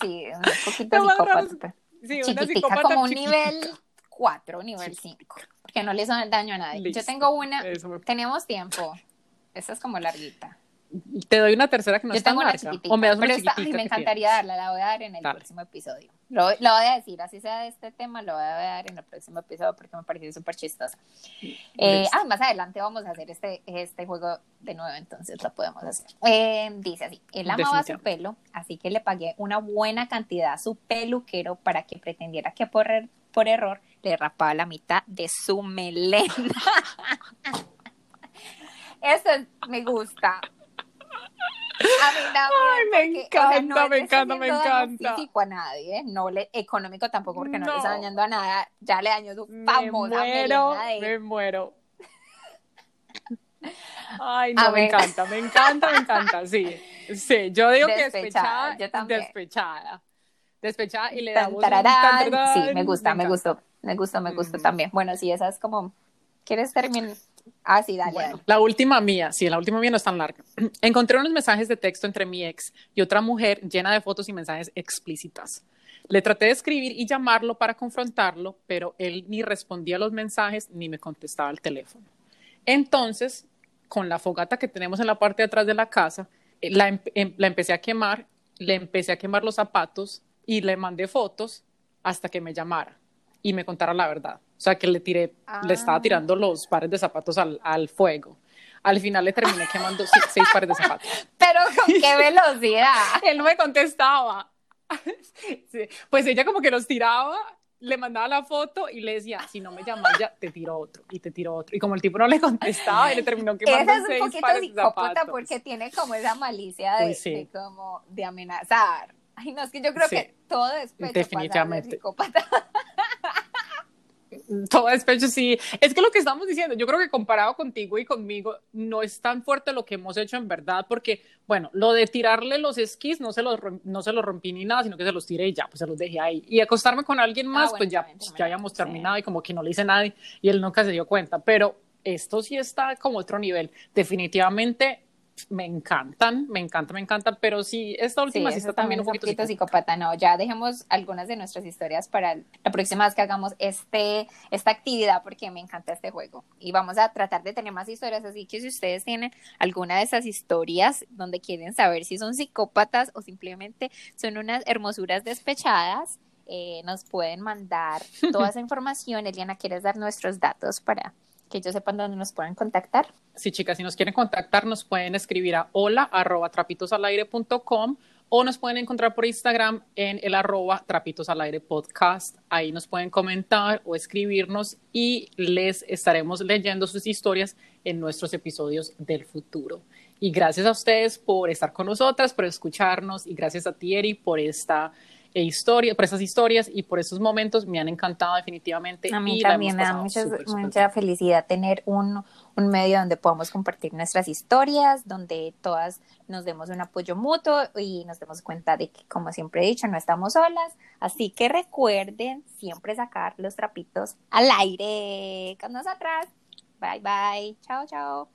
sí, un poquito (laughs) psicópata. Sí, chiquitica, como un nivel 4, nivel 5, porque no le hizo daño a nadie. Yo tengo una, tenemos tiempo, esa es como larguita. Te doy una tercera que no es tan larga. O me das una pero me encantaría darla, la voy a dar en el próximo episodio. Lo, lo, voy a decir, así sea de este tema, lo voy a dar en el próximo episodio porque me pareció súper chistosa. Eh, ah, más adelante vamos a hacer este, este juego de nuevo, entonces lo podemos hacer. Eh, dice así, él amaba su pelo, así que le pagué una buena cantidad a su peluquero para que pretendiera que por, er, por error le rapaba la mitad de su melena. (laughs) Eso me gusta. A mí (laughs) Ay, me encanta, me encanta, me encanta. físico a nadie, no le, económico tampoco porque no, le está dañando a nada, ya le dañó su famosa me muero, Me (laughs) muero. Ay, no, me encanta, me encanta, me encanta, sí. Sí, yo digo que despechada, despechada. Despechada y le damos un Sí, me gusta, me, gustó, me gustó, me gustó también. Bueno, sí, esa es como, ¿quieres terminar? Ah, sí, dale, La última mía, sí, la última mía no es tan larga. (clears throat) Encontré unos mensajes de texto entre mi ex y otra mujer llena de fotos y mensajes explícitas. Le traté de escribir y llamarlo para confrontarlo, pero él ni respondía a los mensajes ni me contestaba el teléfono. Entonces, con la fogata que tenemos en la parte de atrás de la casa, eh, la, em, la empecé a quemar, le empecé a quemar los zapatos y le mandé fotos hasta que me llamara y me contara la verdad. O sea, que le tiré, le estaba ah. tirando los pares de zapatos al, al fuego. Al final le terminé quemando seis, pares de zapatos. (laughs) Pero con qué (laughs) velocidad. Él no me contestaba. (laughs) Pues ella como que los tiraba, le mandaba la foto y le decía, si no me llamas ya, te tiro otro y te tiro otro. Y como el tipo no le contestaba, y le terminó quemando Esa es un poquito psicópata porque tiene como esa malicia de, como de amenazar. Ay, no, es que yo creo que todo después Definitivamente. psicópata. Todo despecho, sí. Es que lo que estamos diciendo, yo creo que comparado contigo y conmigo, no es tan fuerte lo que hemos hecho en verdad, porque, bueno, lo de tirarle los esquís no se los, no se los rompí ni nada, sino que se los tiré y ya, pues se los dejé ahí. Y acostarme con alguien ah, más, pues ya, ya habíamos terminado y como que no le hice nadie y él nunca se dio cuenta. Pero esto sí está como otro nivel. Definitivamente me encantan, me encanta, me encanta, pero sí, esta última sí, está también un poquito, psicópata. No, ya dejemos algunas de nuestras historias para la próxima vez que hagamos este, esta actividad, porque me encanta este juego. Y vamos a tratar de tener más historias, así que si ustedes tienen alguna de esas historias donde quieren saber si son psicópatas o simplemente son unas hermosuras despechadas, eh, nos pueden mandar toda (laughs) esa información. Eliana, ¿quieres dar nuestros datos para que ellos sepan dónde nos pueden contactar. Sí, chicas, si nos quieren contactar, nos pueden escribir a hola arroba trapitosalaire.com o nos pueden encontrar por Instagram en el arroba trapitos podcast. Ahí nos pueden comentar o escribirnos y les estaremos leyendo sus historias en nuestros episodios del futuro. Y gracias a ustedes por estar con nosotras, por escucharnos y gracias a Thierry por esta e historia, por esas historias y por esos momentos me han encantado definitivamente. A mí también me da mucha felicidad tener un, un medio donde podamos compartir nuestras historias, donde todas nos demos un apoyo mutuo y nos demos cuenta de que, como siempre he dicho, no estamos solas. Así que recuerden siempre sacar los trapitos al aire con nosotras. Bye bye. Chao, chao.